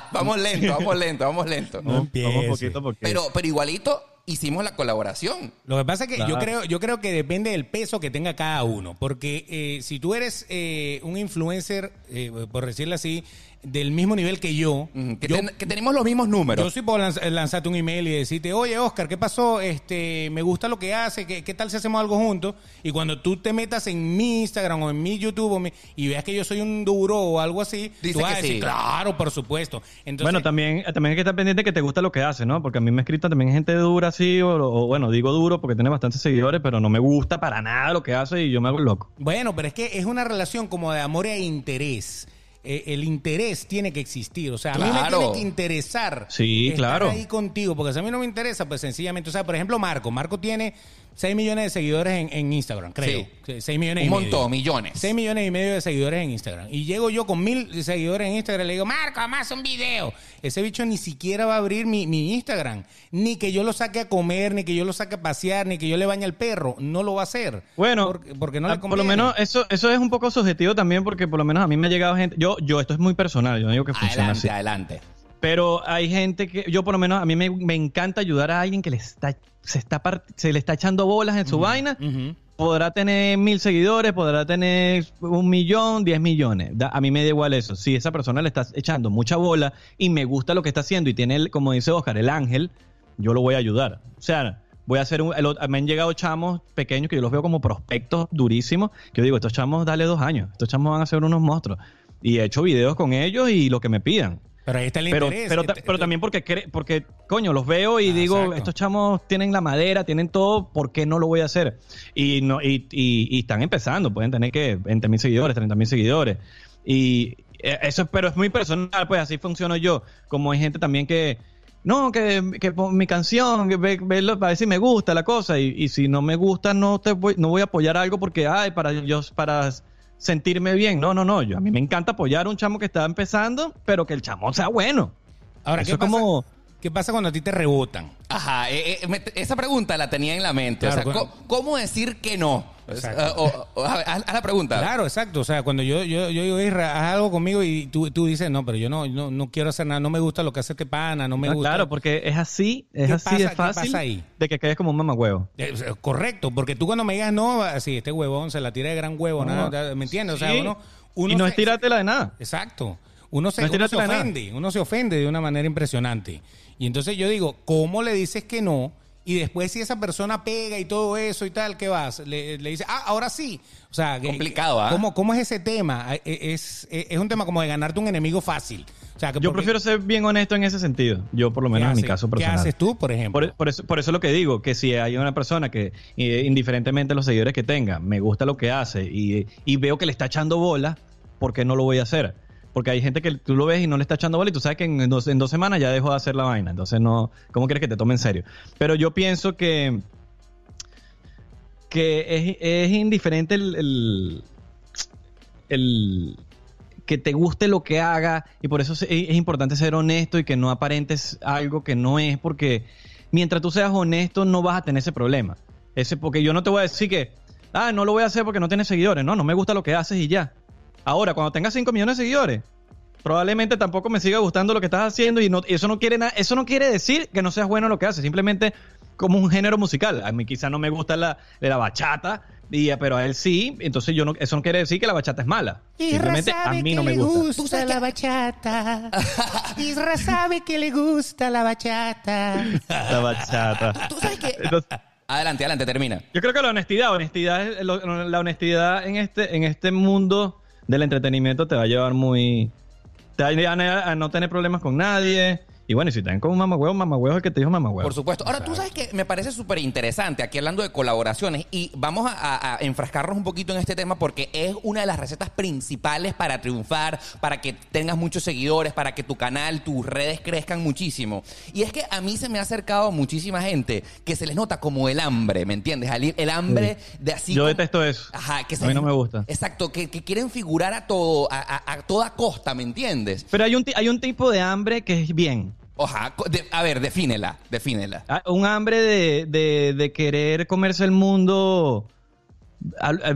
Vamos lento, vamos lento, vamos lento. No Vamos empiece. poquito a poquito. Pero, pero igualito, hicimos la colaboración. Lo que pasa es que yo creo, yo creo que depende del peso que tenga cada uno. Porque eh, si tú eres eh, un influencer, eh, por decirlo así, del mismo nivel que yo, Que, yo, ten- que tenemos los mismos números. yo sí puedo lanz- lanzarte un email y decirte, oye Oscar, ¿qué pasó? Este, me gusta lo que hace, ¿qué, qué tal si hacemos algo juntos? Y cuando tú te metas en mi Instagram o en mi YouTube o mi- y veas que yo soy un duro o algo así, Dice tú vas que a decir, sí. claro, por supuesto. Entonces, bueno, también, también hay que estar pendiente que te gusta lo que hace, ¿no? Porque a mí me ha escrito también gente dura así, o, o, bueno, digo duro porque tiene bastantes seguidores, pero no me gusta para nada lo que hace y yo me hago loco. Bueno, pero es que es una relación como de amor e interés. Eh, el interés tiene que existir. O sea, a mí me tiene que interesar Sí, estar claro. ahí contigo. Porque si a mí no me interesa, pues sencillamente. O sea, por ejemplo, Marco. Marco tiene 6 millones de seguidores en, en Instagram, creo. Sí. 6 millones Un y medio. montón, millones. 6 millones y medio de seguidores en Instagram. Y llego yo con mil seguidores en Instagram y le digo, Marco, más un video. Ese bicho ni siquiera va a abrir mi, mi Instagram. Ni que yo lo saque a comer, ni que yo lo saque a pasear, ni que yo le bañe al perro. No lo va a hacer. Bueno, porque, porque no ah, le por lo menos eso, eso es un poco subjetivo también porque por lo menos a mí me ha llegado gente, yo, yo esto es muy personal, yo no digo que funciona Adelante, así, adelante. pero hay gente que, yo por lo menos a mí me, me encanta ayudar a alguien que le está, se está se le está echando bolas en su vaina, podrá tener mil seguidores, podrá tener un millón, diez millones. Da- a mí me da igual eso. Si esa persona le está echando mucha bola y me gusta lo que está haciendo y tiene, el, como dice Oscar, el ángel, yo lo voy a ayudar. O sea, voy a hacer un... el me han llegado chamos pequeños que yo los veo como prospectos durísimos, que yo digo, estos chamos, dale dos años. Estos chamos van a ser unos monstruos. Y he hecho videos con ellos y lo que me pidan. Pero ahí está el Pero, interés. pero, Este- pero también porque, porque, coño, los veo y Ah, digo, exacto. estos chamos tienen la madera, tienen todo, ¿por qué no lo voy a hacer? Y no y, y- y están empezando, pueden tener que 20 mil seguidores, 30 mil seguidores. Y eh, eso, pero es muy personal, pues así funciono yo. Como hay gente también que, no, que, que mi canción, que ve, verlo para ver si me gusta la cosa. Y, y si no me gusta, no te voy, no voy a apoyar algo porque, ay, para yo, para sentirme bien. No, no, no. Yo, a mí me encanta apoyar a un chamo que está empezando, pero que el chamo sea bueno. Ahora, Eso ¿qué es pasa, como- ¿qué pasa cuando a ti te rebotan? Ajá, eh, eh, me- esa pregunta la tenía en la mente. Claro, o sea, claro. ¿cómo, cómo decir que no? Exacto. Eh, o- o- haz, haz la pregunta. Claro, exacto. O sea, cuando yo, yo, yo digo, Isra, haz algo conmigo y tú, tú dices, no, pero yo no, no, no quiero hacer nada, no me gusta lo que hace este pana, no me Ah, gusta. claro, porque es así, es ¿Qué así pasa- de qué fácil pasa ahí? de que quedes como un mamagüevo. Eh, eh, Correcto, porque tú cuando me digas no, así, este huevón se la tira de gran huevo, No. nada, ¿me entiendes? O sea, Sí. uno, uno y no se- es tirártela de nada. Exacto. Uno se, No es uno se tirártela de nada. ofende, uno se ofende de una manera impresionante. Y entonces yo digo, ¿cómo le dices que no? Y después si esa persona pega y todo eso y tal, ¿qué vas? Le, le dices, ah, ahora sí. O sea, que- Complicado, ¿ah? ¿cómo, ¿cómo es ese tema? Eh, Es, es, es un tema como de ganarte un enemigo fácil. O sea, que Yo porque- prefiero ser bien honesto en ese sentido. Yo, por lo ¿qué menos en mi caso ¿Qué personal. haces tú, por ejemplo? Por, por eso, por eso es lo que digo, que si hay una persona que, eh, indiferentemente de los seguidores que tenga, me gusta lo que hace y, y veo que le está echando bola, ¿por qué no lo voy a hacer? Porque hay gente que tú lo ves y no le está echando bola y tú sabes que en dos, en dos semanas ya dejó de hacer la vaina. Entonces, no, ¿cómo quieres que te tome en serio? Pero yo pienso que, que es, es indiferente el, el, el- que te guste lo que haga y por eso es, es importante ser honesto y que no aparentes algo que no es porque mientras tú seas honesto no vas a tener ese problema. Ese porque yo no te voy a decir que ah, no lo voy a hacer porque no tienes seguidores, no, no me gusta lo que haces y ya. Ahora, cuando tengas 5 millones de seguidores, probablemente tampoco me siga gustando lo que estás haciendo y, no, y eso no quiere na- eso no quiere decir que no seas bueno en lo que haces, simplemente como un género musical. A mí quizá no me gusta la, la bachata, y, pero a él sí, entonces yo no, eso no quiere decir que la bachata es mala. Simplemente a mí no me gusta. Tú sabes que- la bachata. Isra sabe que le gusta la bachata. La bachata. Tú sabes que... Entonces, Adelante, adelante, termina. Yo creo que la honestidad, honestidad la honestidad en este, en este mundo del entretenimiento te va a llevar muy. Te va a a no tener problemas con nadie. Y bueno, y si te ven con un mamagüevo, mamagüevo es el que te dijo mamagüevo. Por supuesto. Ahora, tú sabes que me parece súper interesante aquí hablando de colaboraciones y vamos a, a- a enfrascarnos un poquito en este tema porque es una de las recetas principales para triunfar, para que tengas muchos seguidores, para que tu canal, tus redes crezcan muchísimo. Y es que a mí se me ha acercado muchísima gente que se les nota como el hambre, ¿me entiendes? El hambre de así. Yo como- detesto eso. Ajá, que A mí no me gusta. Exacto, que, que quieren figurar a todo, a, a- a toda costa, ¿me entiendes? Pero hay un, ti- hay un tipo de hambre que es bien. Co- de- a ver, defínela, defínela. Ah, Un hambre de, de- de querer comerse el mundo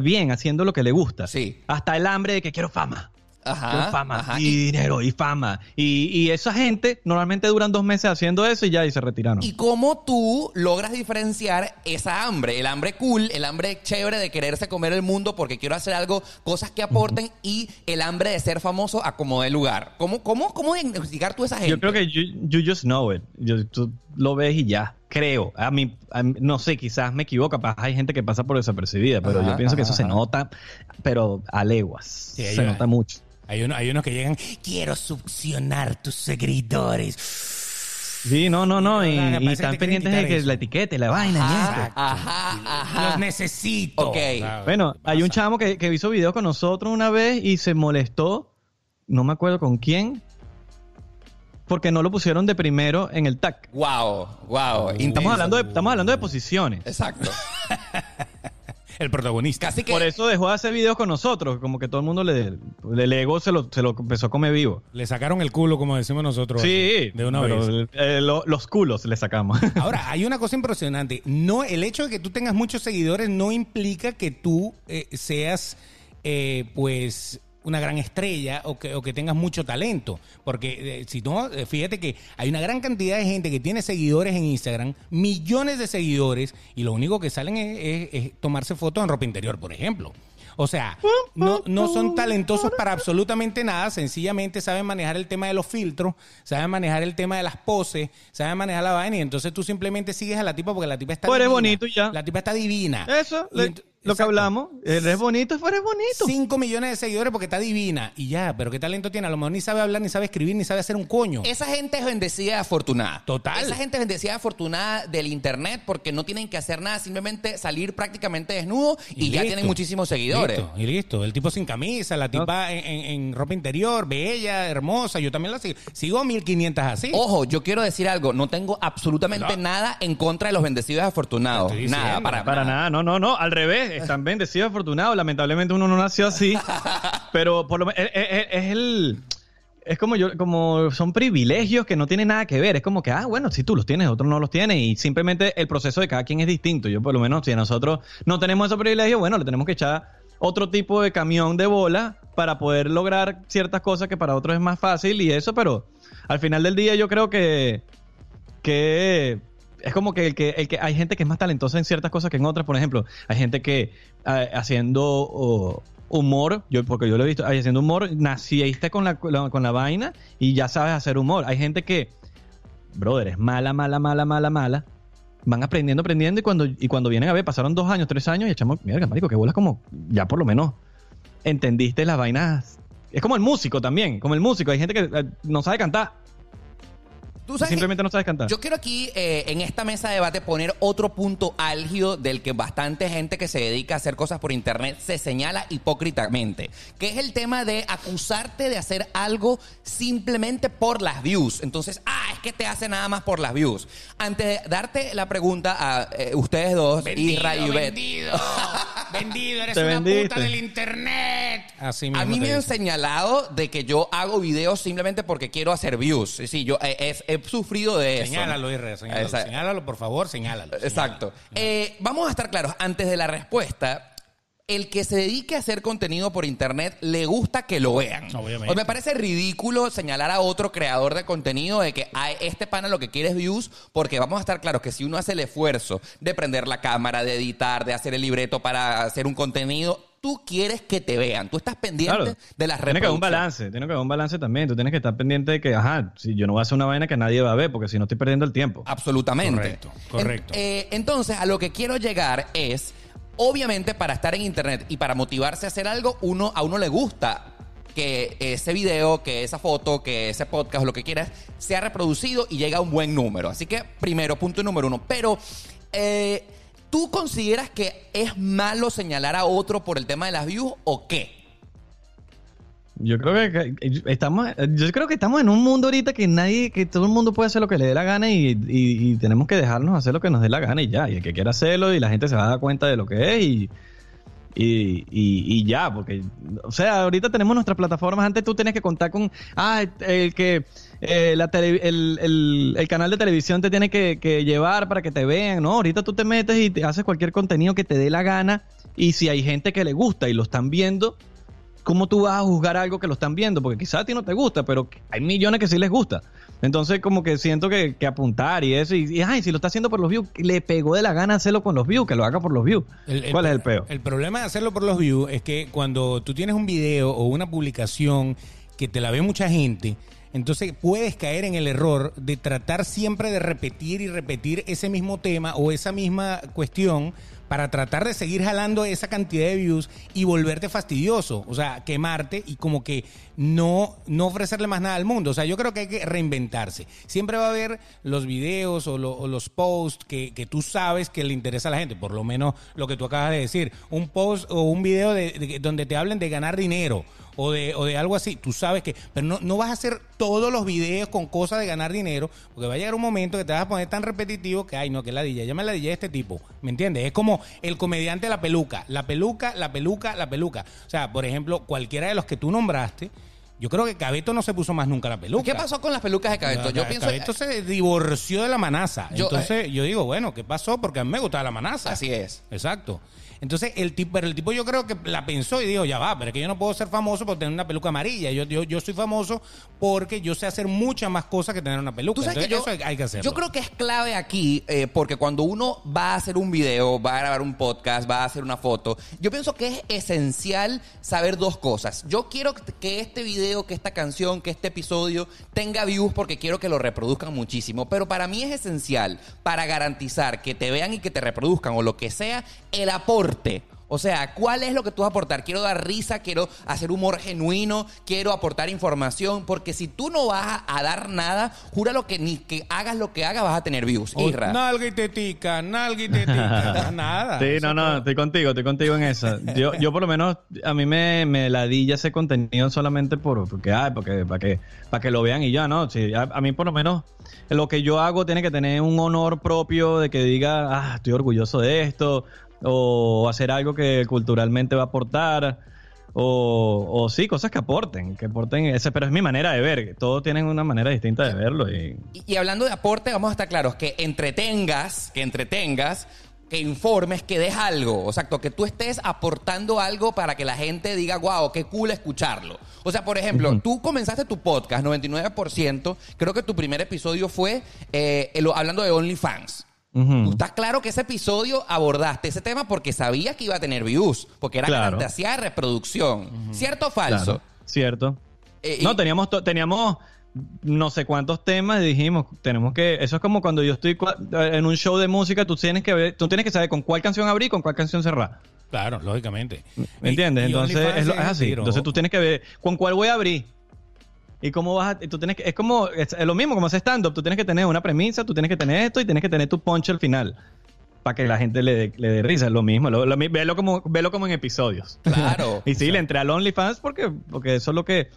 bien, haciendo lo que le gusta. Sí. Hasta el hambre de que quiero fama. Ajá, Quiero fama ajá. y dinero y fama. Y, y esa gente normalmente duran dos meses haciendo eso y ya y se retiraron. ¿Y cómo tú logras diferenciar esa hambre? El hambre cool, el hambre chévere de quererse comer el mundo porque quiero hacer algo, cosas que aporten, y el hambre de ser famoso a como de lugar. ¿Cómo, cómo, cómo diagnosticar tú esa gente? Yo creo que you, you just know it. Yo- tú lo ves y ya. Creo. A mí, a mí- no sé, quizás me equivoco. Capaz hay gente que pasa por desapercibida, pero Ajá, yo pienso que ajá, eso se ajá. nota, pero a leguas. Sí, se nota mucho. Hay, uno- hay unos que llegan, quiero succionar tus seguidores. Sí, no, no, no. Y, están pendientes de que eso. la etiqueta y la vaina y Ajá, esto. ajá, ajá. Los necesito. Ok. Ah, Bueno, ¿qué hay un chamo que, que hizo video con nosotros una vez y se molestó, no me acuerdo con quién, porque no lo pusieron de primero en el tag. Wow, wow. Estamos hablando de, estamos hablando de posiciones. Exacto. El protagonista. Casi que. Por eso dejó de hacer videos con nosotros, como que todo el mundo le, ego se lo, se lo empezó a comer vivo. Le sacaron el culo, como decimos nosotros. Sí, De una pero, vez. eh, lo- los culos le sacamos. Ahora, hay una cosa impresionante. No, el hecho de que tú tengas muchos seguidores no implica que tú eh, seas, eh, pues, una gran estrella o que, o que tengas mucho talento. Porque eh, si no, eh, fíjate que hay una gran cantidad de gente que tiene seguidores en Instagram, millones de seguidores, y lo único que salen es, es- es tomarse fotos en ropa interior, por ejemplo. O sea, no, no son talentosos para absolutamente nada, sencillamente saben manejar el tema de los filtros, saben manejar el tema de las poses, saben manejar la vaina y entonces tú simplemente sigues a la tipa porque la tipa está Pues eres divina. bonito ya. La tipa está divina. Eso, Y le- lo que hablamos, eres bonito, eres bonito. 5 millones de seguidores porque está divina y ya, pero ¿qué talento tiene? A lo mejor ni sabe hablar, ni sabe escribir, ni sabe hacer un coño. Esa gente es bendecida y afortunada. Total. Esa gente es bendecida y afortunada del internet porque no tienen que hacer nada, simplemente salir prácticamente desnudo y, ya listo. tienen muchísimos seguidores. Listo, y listo. El tipo sin camisa, la tipa en, en- en ropa interior, bella, hermosa. Yo también la sigo. Sigo a 1500 así. Ojo, yo quiero decir algo, no tengo absolutamente No. nada en contra de los bendecidos y afortunados. Nada, para, Para nada, no, no, no, al revés, están bendecidos, afortunados. Lamentablemente uno no nació así, pero por lo menos es, es- es el es como yo como son privilegios que no tienen nada que ver, es como que ah, bueno, si tú los tienes, otros no los tienen y simplemente el proceso de cada quien es distinto. Yo por lo menos si nosotros no tenemos esos privilegios, bueno, le tenemos que echar otro tipo de camión de bola para poder lograr ciertas cosas que para otros es más fácil y eso, pero al final del día yo creo que que es como que el que, el que hay gente que es más talentosa en ciertas cosas que en otras. Por ejemplo, hay gente que eh, haciendo humor, yo porque yo lo he visto, haciendo humor, naciste con la, con la- con la vaina y ya sabes hacer humor. Hay gente que, brother, es mala, mala, mala, mala, mala. Van aprendiendo, aprendiendo y cuando, y cuando vienen a ver, pasaron dos años, tres años y echamos, mierda, marico, que bolas como, ya por lo menos entendiste las vainas. Es como el músico también, como el músico. Hay gente que eh, no sabe cantar, Tú sabes que- simplemente no sabe cantar. Yo quiero aquí, eh, en esta mesa de debate, poner otro punto álgido del que bastante gente que se dedica a hacer cosas por internet se señala hipócritamente, que es el tema de acusarte de hacer algo simplemente por las views. Entonces, ah, es que te hace nada más por las views. Antes de darte la pregunta a eh, ustedes dos, Isra y Bet, vendido, vendido, eres Te una vendiste. puta del internet. Así mismo A mí me han señalado de que yo hago videos simplemente porque quiero hacer views. Sí, yo eh, es- he sufrido de eso. Señálalo, Irre, señálalo. Por favor, señálalo. Exacto. Eh, vamos a estar claros, antes de la respuesta, el que se dedique a hacer contenido por internet le gusta que lo vean. Obviamente. O me parece ridículo señalar a otro creador de contenido de que "Ay, este pana lo que quiere es views, porque vamos a estar claros que si uno hace el esfuerzo de prender la cámara, de editar, de hacer el libreto para hacer un contenido, tú quieres que te vean. Tú estás pendiente Claro. de las Tiene que haber un reproducciones. balance, tiene que haber un balance también. Tú tienes que estar pendiente de que, ajá, si yo no voy a hacer una vaina que nadie va a ver, porque si no estoy perdiendo el tiempo. Absolutamente. Correcto, correcto. En- eh, entonces, a lo que quiero llegar es, obviamente, para estar en internet y para motivarse a hacer algo, uno, a uno le gusta que ese video, que esa foto, que ese podcast o lo que quieras, sea reproducido y llegue a un buen número. Así que, primero, punto número uno. Pero, eh, ¿tú consideras que es malo señalar a otro por el tema de las views o qué? Yo creo que, estamos, yo creo que estamos en un mundo ahorita que nadie, que todo el mundo puede hacer lo que le dé la gana y, y- tenemos que dejarnos hacer lo que nos dé la gana y ya. Y el que quiera hacerlo y la gente se va a dar cuenta de lo que es y, y- y ya, porque, o sea, ahorita tenemos nuestras plataformas. Antes tú tenías que contar con, ah, el que eh, la tele- el, el- el canal de televisión te tiene que, que llevar para que te vean, ¿no? Ahorita tú te metes y te haces cualquier contenido que te dé la gana y si hay gente que le gusta y lo están viendo, ¿cómo tú vas a juzgar algo que lo están viendo? Porque quizás a ti no te gusta, pero hay millones que sí les gusta. Entonces, como que siento que, que apuntar y eso, y, y, ay, si lo está haciendo por los views, le pegó de la gana hacerlo con los views, que lo haga por los views. ¿Cuál es el peor? El problema de hacerlo por los views es que cuando tú tienes un video o una publicación que te la ve mucha gente, entonces puedes caer en el error de tratar siempre de repetir y repetir ese mismo tema o esa misma cuestión para tratar de seguir jalando esa cantidad de views y volverte fastidioso, o sea, quemarte y como que no, no ofrecerle más nada al mundo. O sea, yo creo que hay que reinventarse. Siempre va a haber los videos o, los posts que, que, tú sabes que le interesa a la gente, por lo menos lo que tú acabas de decir, un post o un video de, donde te hablen de ganar dinero o de, o de algo así, tú sabes que, pero no, no vas a hacer todos los videos con cosas de ganar dinero, porque va a llegar un momento que te vas a poner tan repetitivo que, ay, no, que la DJ, ya me la DJ este tipo, ¿me entiendes? Es como el comediante de la peluca, la peluca, la peluca, la peluca. O sea, por ejemplo, cualquiera de los que tú nombraste, yo creo que Cabeto no se puso más nunca la peluca. ¿Qué pasó con las pelucas de Cabeto? yo pienso Cabeto se divorció de la manaza. Entonces, yo digo, bueno, ¿qué pasó? Porque a mí me gustaba la manaza. Así es. Exacto. Entonces, el tipo, pero el tipo yo creo que la pensó y dijo, ya va, pero es que yo no puedo ser famoso por tener una peluca amarilla. Yo, yo, yo soy famoso porque yo sé hacer muchas más cosas que tener una peluca. Entonces, yo, eso hay que hacerlo. Yo creo que es clave aquí, eh, porque cuando uno va a hacer un video, va a grabar un podcast, va a hacer una foto, yo pienso que es esencial saber dos cosas. Yo quiero que este video, que esta canción, que este episodio tenga views porque quiero que lo reproduzcan muchísimo. Pero para mí es esencial, para garantizar que te vean y que te reproduzcan o lo que sea, el aporte o sea, ¿cuál es lo que tú vas a aportar? Quiero dar risa, quiero hacer humor genuino, quiero aportar información, porque si tú no vas a, dar nada, júralo que ni que hagas lo que hagas vas a tener views. Oh, nalga y tetica, nalga y tetica, nada. Sí, no, no, estoy contigo, estoy contigo en esa. Yo, yo por lo menos, a mí me, me ladilla ese contenido solamente por, porque, ay, porque, para que, para que lo vean y ya, ¿no? Sí, a, a mí por lo menos lo que yo hago tiene que tener un honor propio de que diga, ah, estoy orgulloso de esto, o hacer algo que culturalmente va a aportar. O, o, sí, cosas que aporten, que aporten ese, pero es mi manera de ver, todos tienen una manera distinta de verlo. Y... y, hablando de aporte, vamos a estar claros, que entretengas, que entretengas, que informes, que des algo, exacto, que tú estés aportando algo para que la gente diga, wow, qué cool escucharlo. O sea, por ejemplo, tú comenzaste tu podcast, 99%, creo que tu primer episodio fue eh, hablando de OnlyFans. Tú estás claro que ese episodio abordaste ese tema porque sabías que iba a tener views, porque era claro. fantasía de reproducción. ¿Cierto o falso? Cierto. Eh, no, teníamos, teníamos no sé cuántos temas y dijimos, tenemos que, eso es como cuando yo estoy en un show de música, tú tienes que ver, tú tienes que saber con cuál canción abrir y con cuál canción cerrar. Claro, lógicamente. ¿Me entiendes? Entonces es, es, así. Entonces tú tienes que ver con cuál voy a abrir y cómo vas a, tú tienes que, es como, es, lo mismo como hacer stand-up, tú tienes que tener una premisa, tú tienes que tener esto y tienes que tener tu punch al final para que la gente le, le dé risa, es lo mismo, lo, velo, como, velo como en episodios. Claro. y sí, le entré al OnlyFans porque, porque eso es lo que,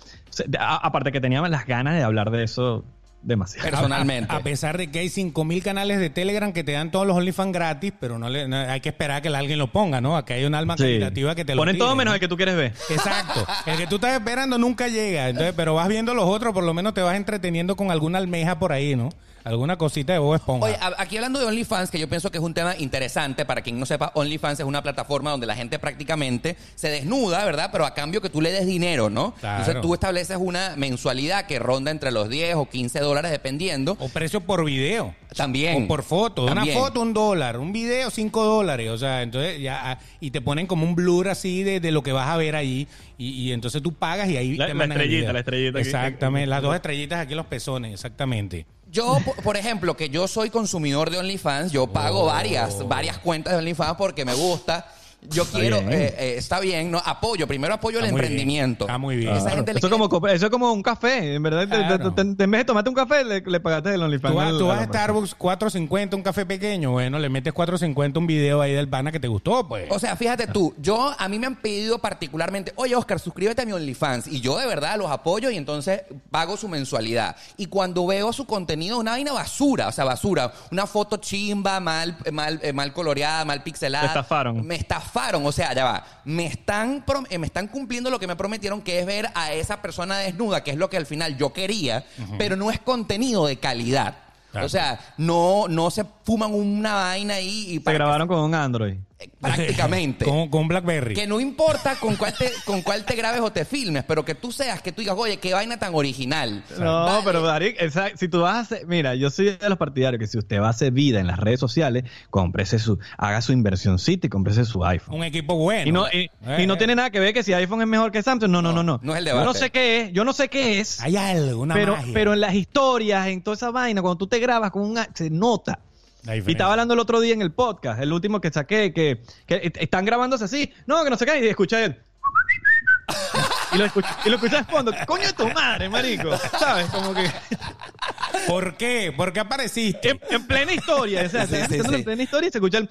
aparte que teníamos las ganas de hablar de eso demasiado. Personalmente. A, pesar de que hay 5000 canales de Telegram que te dan todos los OnlyFans gratis, pero no, le, hay que esperar a que alguien lo ponga, ¿no? Aquí hay un alma creativa que te lo Ponen todo menos el que tú quieres ver. Exacto. el que tú estás esperando nunca llega. Entonces, pero vas viendo los otros, por lo menos te vas entreteniendo con alguna almeja por ahí, ¿no? Alguna cosita de Bob Esponja. Oye, aquí hablando de OnlyFans, que yo pienso que es un tema interesante, para quien no sepa, OnlyFans es una plataforma donde la gente prácticamente se desnuda, ¿verdad? Pero a cambio que tú le des dinero, ¿no? Entonces tú estableces una mensualidad que ronda entre los 10 o 15 dólares dependiendo. O precio por video. También. O por foto. Una foto, un dólar. Un video, cinco dólares. O sea, entonces ya. Ah, y te ponen como un blur así de, de lo que vas a ver ahí. Y, entonces tú pagas y ahí la, te la estrellita, la estrellita. Exactamente. Las dos estrellitas aquí en los pezones, exactamente. Yo, por ejemplo, que yo soy consumidor de OnlyFans, yo pago varias, varias cuentas de OnlyFans porque me gusta yo quiero, eh, eh, está bien, no apoyo, primero apoyo el emprendimiento. Está muy bien. eso, es como, eso es como un café, en verdad. en vez de tomarte un café, le, pagaste el OnlyFans. Tú, vas, a Starbucks 4.50 un café pequeño, bueno, le metes 4.50 un video ahí del pana que te gustó, pues. O sea, fíjate tú, yo, a mí me han pedido particularmente, oye Oscar, suscríbete a mi OnlyFans. Y yo de verdad los apoyo y entonces pago su mensualidad. Y cuando veo su contenido, una vaina basura, o sea, basura. Una foto chimba, mal, mal, eh, mal coloreada, mal pixelada. Me estafaron. Me estafaron o sea, ya va, me están, eh, me están cumpliendo lo que me prometieron, que es ver a esa persona desnuda, que es lo que al final yo quería, pero no es contenido de calidad. O sea, no, no se fuman una vaina ahí y... Se grabaron con un Android. Eh, Prácticamente. con, con Blackberry. Que no importa con cuál, te, con cuál te grabes o te filmes, pero que tú seas, que tú digas, oye, qué vaina tan original. No, Vale. pero Darío, esa- si tú vas a hacer, mira, yo soy de los partidarios que si usted va a hacer vida en las redes sociales, cómprese su, haga su inversioncita y cómprese su iPhone. Un equipo bueno. Y no, y, Eh, y no eh. tiene nada que ver que si iPhone es mejor que Samsung. No, no, no, no. no es el Yo no debate. sé qué es, yo no sé qué es. Hay algo, una pero, magia. pero en las historias, en toda esa vaina, cuando tú te grabas con un a- se nota. Y estaba hablando el otro día en el podcast, el último que saqué, que, que est- están grabándose así, no, que no sé qué, y escuché él. y lo escuché, y lo fondo. Coño de tu madre, marico. ¿Sabes? Como que ¿Por qué? ¿Por qué apareciste? en, en plena historia. O sea, Sí, se- sí, se- sí. en plena historia y se escucha el.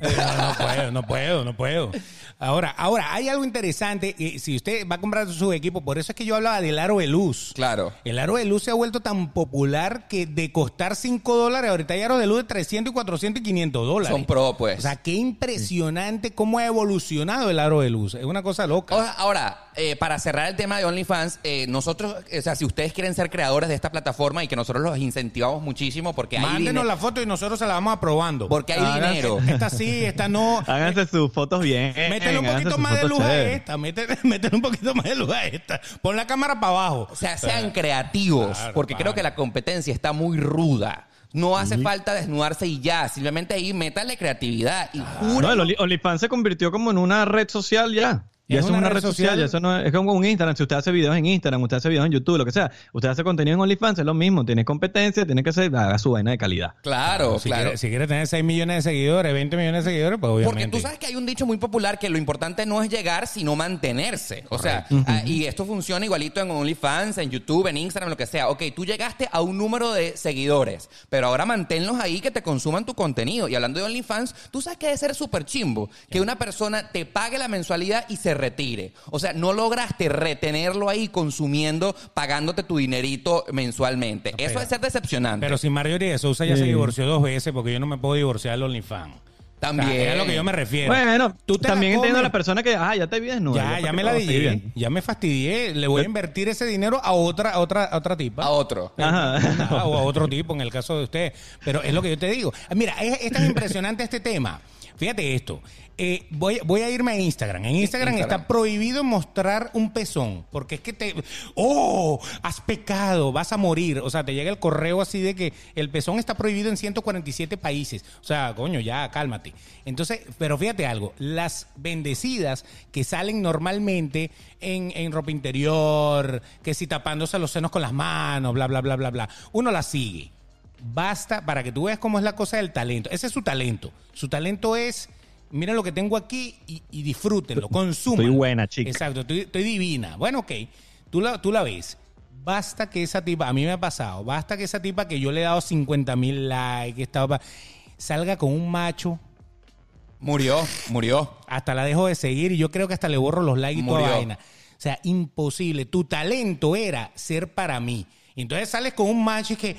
Eh, no, no puedo, no puedo, no puedo. Ahora, ahora, hay algo interesante. y si usted va a comprar su equipo, por eso es que yo hablaba del aro de luz. Claro. El aro de luz se ha vuelto tan popular que de costar 5 dólares, ahorita hay aros de luz de 300 y 400 y 500 dólares. Son pro, pues. O sea, qué impresionante cómo ha evolucionado el aro de luz. Es una cosa loca. Ahora, ahora, eh, para cerrar el tema de OnlyFans, eh, nosotros, o sea, si ustedes quieren ser creadores de esta plataforma y que nosotros los incentivamos muchísimo porque hay Mándenos dinero. la foto y nosotros se la vamos aprobando. Porque hay Háganse- dinero. Esta sí, esta no. Háganse sus fotos bien. Métele un háganse poquito sus más de fotos luz a chéveres. esta. Métele, métele un poquito más de luz a esta. Pon la cámara para abajo. O sea, sean creativos, Claro, porque claro. creo que la competencia está muy ruda. No hace falta desnudarse y ya, simplemente ahí métale creatividad y jura. No, el Only- OnlyFans se convirtió como en una red social ya. Ya ¿Es eso es una red social, ya eso no es, es como un Instagram. Si usted hace videos en Instagram, usted hace videos en YouTube, lo que sea, usted hace contenido en OnlyFans, es lo mismo. Tiene competencia, tiene que ser, haga su vaina de calidad. Claro, si, claro. quiere, si quiere tener 6 millones de seguidores, 20 millones de seguidores, pues obviamente. Porque tú sabes que hay un dicho muy popular que lo importante no es llegar, sino mantenerse. O sea, ah, y esto funciona igualito en OnlyFans, en YouTube, en Instagram, lo que sea. Ok, tú llegaste a un número de seguidores, pero ahora manténlos ahí que te consuman tu contenido. Y hablando de OnlyFans, tú sabes que debe ser súper chimbo que una persona te pague la mensualidad y se retire. O sea, no lograste retenerlo ahí consumiendo, pagándote tu dinerito mensualmente. Eso debe ser decepcionante. Pero si Marjorie de Sousa ya se divorció dos veces, porque yo no me puedo divorciar del OnlyFans. También. O sea, es a lo que yo me refiero. Bueno, Tú también entiendo a la persona que, ah, ya te vi desnuda. Ya, ¿por ya me la dije. Ya me fastidié. Le voy a invertir ese dinero a otra, a otra, a otra tipa. a otro. Ajá. Ah, o a otro tipo en el caso de usted. Pero es lo que yo te digo. Mira, es, es tan impresionante este tema. Fíjate esto. Eh, voy, voy a irme a Instagram. En Instagram, Instagram. está prohibido mostrar un pezón. Porque es que te. ¡Oh! Has pecado, vas a morir. O sea, te llega el correo así de que el pezón está prohibido en 147 países. O sea, coño, ya cálmate. Entonces, pero fíjate algo. Las bendecidas que salen normalmente en, en ropa interior, que si tapándose los senos con las manos, bla, bla, bla, bla, bla. Uno las sigue. Basta para que tú veas cómo es la cosa del talento. Ese es su talento. Su talento es, miren lo que tengo aquí y, y disfrútenlo, consuman. Estoy buena, chica. Exacto, estoy, estoy divina. Bueno, ok, tú la, tú la ves. Basta que esa tipa, a mí me ha pasado, basta que esa tipa que yo le he dado 50 mil likes, estaba, salga con un macho, Murió, murió. hasta la dejo de seguir y yo creo que hasta le borro los likes y toda Murió. vaina. O sea, imposible. Tu talento era ser para mí. Y entonces sales con un macho y que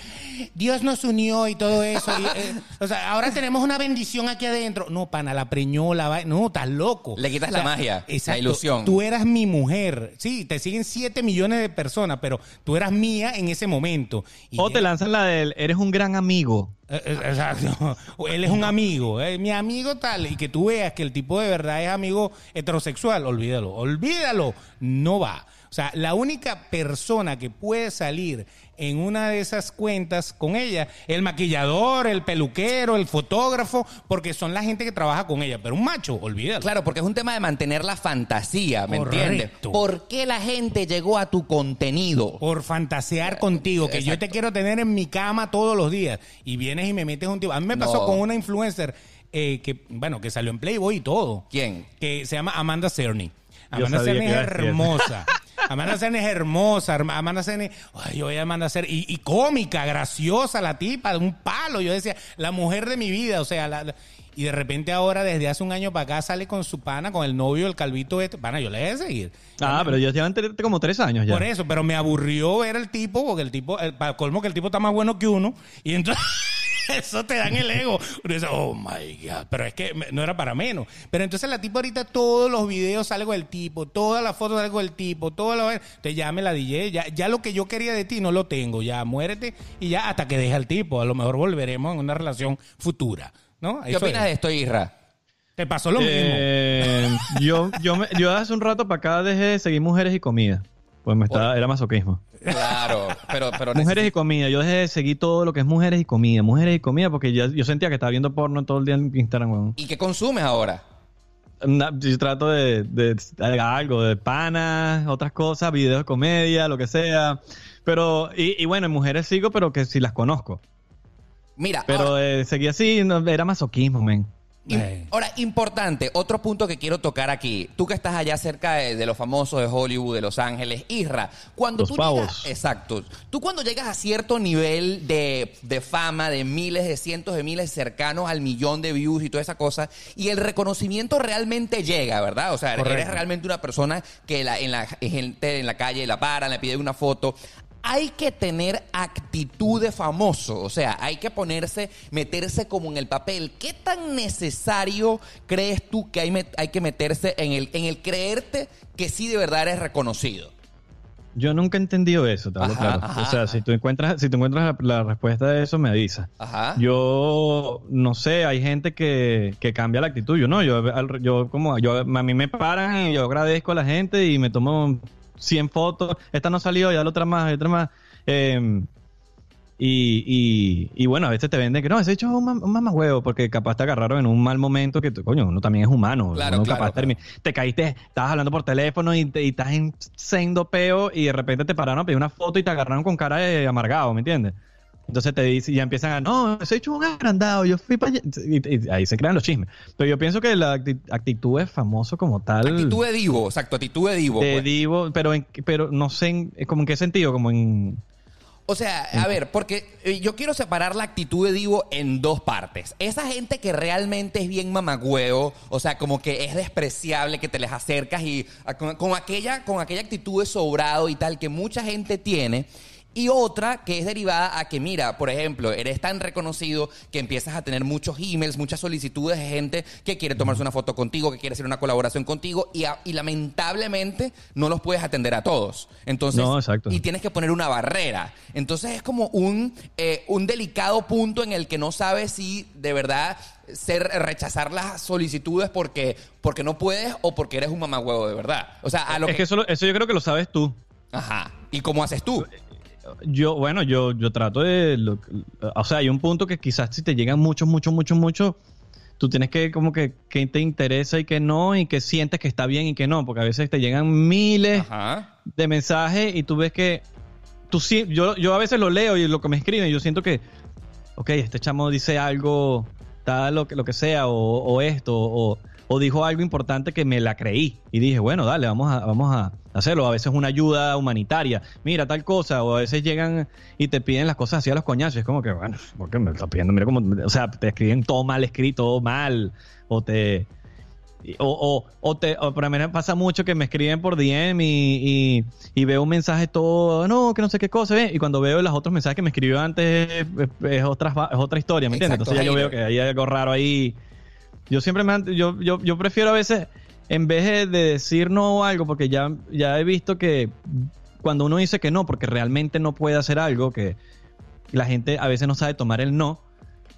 Dios nos unió y todo eso. y, eh, o sea, ahora tenemos una bendición aquí adentro. No, pana, la preñó, la va- No, estás loco. Le quitas O sea, la magia, la exacto. ilusión. Tú eras mi mujer. Sí, te siguen 7 millones de personas, pero tú eras mía en ese momento. Y O te lanzan la del, eres un gran amigo. eh, eh, Exacto. Él es un amigo, eh, mi amigo tal, y que tú veas que el tipo de verdad es amigo heterosexual, olvídalo, olvídalo, no va. O sea, la única persona que puede salir en una de esas cuentas con ella, el maquillador, el peluquero, el fotógrafo, porque son la gente que trabaja con ella, pero un macho, olvídalo. Claro, porque es un tema de mantener la fantasía, ¿me Correcto. entiendes? ¿Por qué la gente llegó a tu contenido? Por fantasear contigo, que yo te quiero tener en mi cama todos los días. Y vienes y me metes un tipo. A mí me pasó No. con una influencer eh, que, bueno, que salió en Playboy y todo. ¿Quién? Que se llama Amanda Cerny. Yo Amanda Cerny es hermosa. Amanda Cerny es hermosa. Amanda Cerny, ay, yo voy a Amanda Cerny. Y, y cómica, graciosa la tipa, de un palo. Yo decía, la mujer de mi vida. O sea, la- la- y de repente ahora, desde hace un año para acá, sale con su pana, con el novio, el calvito este. Pana, yo le voy a seguir. Ah, pero ellos llevan como tres años ya. Por eso, pero me aburrió ver el tipo, porque el tipo, el, para colmo que el tipo está más bueno que uno, y entonces eso te dan el ego. Uno dice, oh my God, pero es que no era para menos. Pero entonces la tipo ahorita todos los videos sale con el tipo, todas las fotos sale con el tipo, todo lo te llame la DJ, ya, ya lo que yo quería de ti no lo tengo, ya muérete y ya hasta que deje al tipo. A lo mejor volveremos en una relación futura. ¿no? ¿Qué Eso opinas es. de esto, Isra? Te pasó lo mismo. Eh, yo, yo, me- yo hace un rato para acá dejé de seguir mujeres y comida. Pues me estaba, era masoquismo. Claro, pero, pero Mujeres y comida. Yo dejé de seguir todo lo que es mujeres y comida. Mujeres y comida porque ya, yo sentía que estaba viendo porno todo el día en Instagram. weón. ¿Y qué consumes ahora? Na- Yo trato de, de, de algo, de panas, otras cosas, videos de comedia, lo que sea. Pero, y, y bueno, en mujeres sigo, pero que sí las conozco. Mira, Pero ahora- eh, seguí así, no, era masoquismo, men. Ahora, importante, otro punto que quiero tocar aquí. Tú que estás allá cerca de, de los famosos de Hollywood, de Los Ángeles, Isra, cuando Los tú pavos. llegas, exacto, tú cuando llegas a cierto nivel de, de fama, de miles, de cientos de miles cercanos al millón de views y toda esa cosa, y el reconocimiento realmente llega, ¿verdad? O sea, eres realmente una persona que la, en la gente en la calle la paran, le piden una foto. Hay que tener actitud de famoso, o sea, hay que ponerse, meterse como en el papel. ¿Qué tan necesario crees tú que hay, que meterse en el, en el creerte que sí de verdad eres reconocido? Yo nunca he entendido eso, te hablo Ajá, claro. ajá, o sea, ajá. si tú encuentras, si tú encuentras la, la respuesta de eso, me avisa. Ajá. Yo no sé, hay gente que, que cambia la actitud. Yo no, yo, yo como yo a mí me paran y yo agradezco a la gente y me tomo 100 fotos. Esta no salió, ya la otra más, y otra más. Eh, y, y, y bueno, a veces te venden que no, ese hecho es un, mam- un porque capaz te agarraron en un mal momento que, coño, uno también es humano. Claro, uno claro, capaz claro. termi- te caíste, estabas hablando por teléfono y, te- y estás en sendo peo y de repente te pararon a pedir una foto y te agarraron con cara de amargado, ¿me entiendes? Entonces te dicen, ya empiezan a, no, es un agrandado, yo fui para allá. Y, y ahí se crean los chismes. Pero yo pienso que la acti- actitud es famoso como tal. Actitud de divo, exacto, actitud de divo. de pues. divo, pero, en, pero no sé, en, como en qué sentido, como en... O sea, a ver, porque eh, yo quiero separar la actitud de Divo en dos partes. Esa gente que realmente es bien mamagüeo, o sea, como que es despreciable, que te les acercas y a- con, con aquella, con aquella actitud de sobrado y tal que mucha gente tiene. Y otra que es derivada a que, mira, por ejemplo, eres tan reconocido que empiezas a tener muchos emails, muchas solicitudes de gente que quiere tomarse una foto contigo, que quiere hacer una colaboración contigo y, a- y lamentablemente no los puedes atender a todos. Entonces, No, exacto. y tienes que poner una barrera. Entonces es como un, eh, un delicado punto en el que no sabes si de verdad ser, rechazar las solicitudes porque, porque no puedes o porque eres un mamagüevo de verdad. O sea, a lo es que... que eso, eso yo creo que lo sabes tú. Ajá. ¿Y cómo haces tú? Yo, bueno, yo, yo trato de... lo- o sea, hay un punto que quizás si te llegan muchos, muchos, muchos, muchos, tú tienes que como que qué te interesa y qué no, y que sientes que está bien y que no, porque a veces te llegan miles Ajá. de mensajes y tú ves que... Tú, sí- yo, yo a veces lo leo y lo que me escriben, yo siento que, ok, este chamo dice algo, tal, lo que, lo que sea, o, o esto, o, o dijo algo importante que me la creí. Y dije, bueno, dale, vamos a, vamos a hacerlo. A veces una ayuda humanitaria, mira tal cosa, o a veces llegan y te piden las cosas así a los coñazos. Es como que, bueno, ¿por qué me lo estás pidiendo? Mira cómo, o sea, te escriben todo mal escrito, todo mal, o te... O, o, o te, o por lo menos pasa mucho que me escriben por DM y, y, y veo un mensaje todo, no, que no sé qué cosa, ¿eh? y cuando veo los otros mensajes que me escribió antes es, es otra, es otra historia, ¿me entiendes? Exacto, Entonces ya yo veo que hay algo raro ahí. Yo siempre me, han- yo, yo, yo prefiero a veces, en vez de, de decir no o algo, porque ya, ya he visto que cuando uno dice que no, porque realmente no puede hacer algo, que la gente a veces no sabe tomar el no,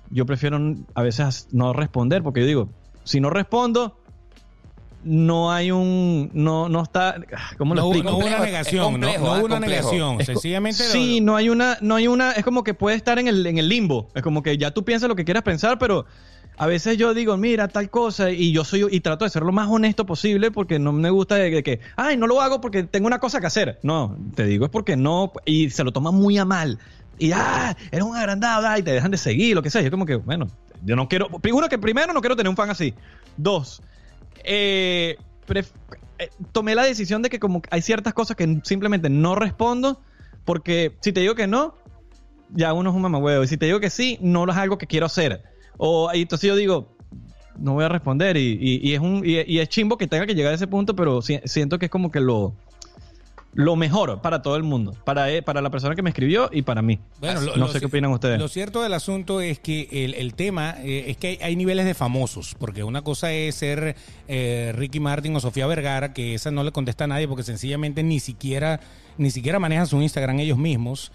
yo prefiero a veces no responder, porque yo digo, si no respondo, no hay un, no, no está, ¿cómo lo No, explico? no hubo una negación, no, complejo, no ah, hubo una complejo. negación. Sencillamente. lo- Sí, no hay una, no hay una, es como que puede estar en el, en el limbo. Es como que ya tú piensas lo que quieras pensar, pero a veces yo digo, mira, tal cosa, y yo soy, y trato de ser lo más honesto posible porque no me gusta de, que, ay, no lo hago porque tengo una cosa que hacer. No, te digo es porque no, y se lo toman muy a mal. Y ah, eres un agrandado, ah, y te dejan de seguir, lo que sea. Yo como que, bueno, yo no quiero, uno que primero no quiero tener un fan así. Dos, eh, pref- eh, tomé la decisión de que como hay ciertas cosas que simplemente no respondo porque si te digo que no, ya uno es un mamahuevo. Y si te digo que sí, no es algo que quiero hacer. O y entonces yo digo, no voy a responder. Y, y- y es un y, y es chimbo que tenga que llegar a ese punto, pero si- siento que es como que lo, lo mejor para todo el mundo. Para, eh, para la persona que me escribió y para mí. Bueno, lo- no sé qué opinan ustedes. Lo cierto del asunto es que el, el tema eh, es que hay, hay niveles de famosos, porque una cosa es ser eh, Ricky Martin o Sofía Vergara, que esa no le contesta a nadie porque sencillamente ni siquiera, ni siquiera manejan su Instagram ellos mismos.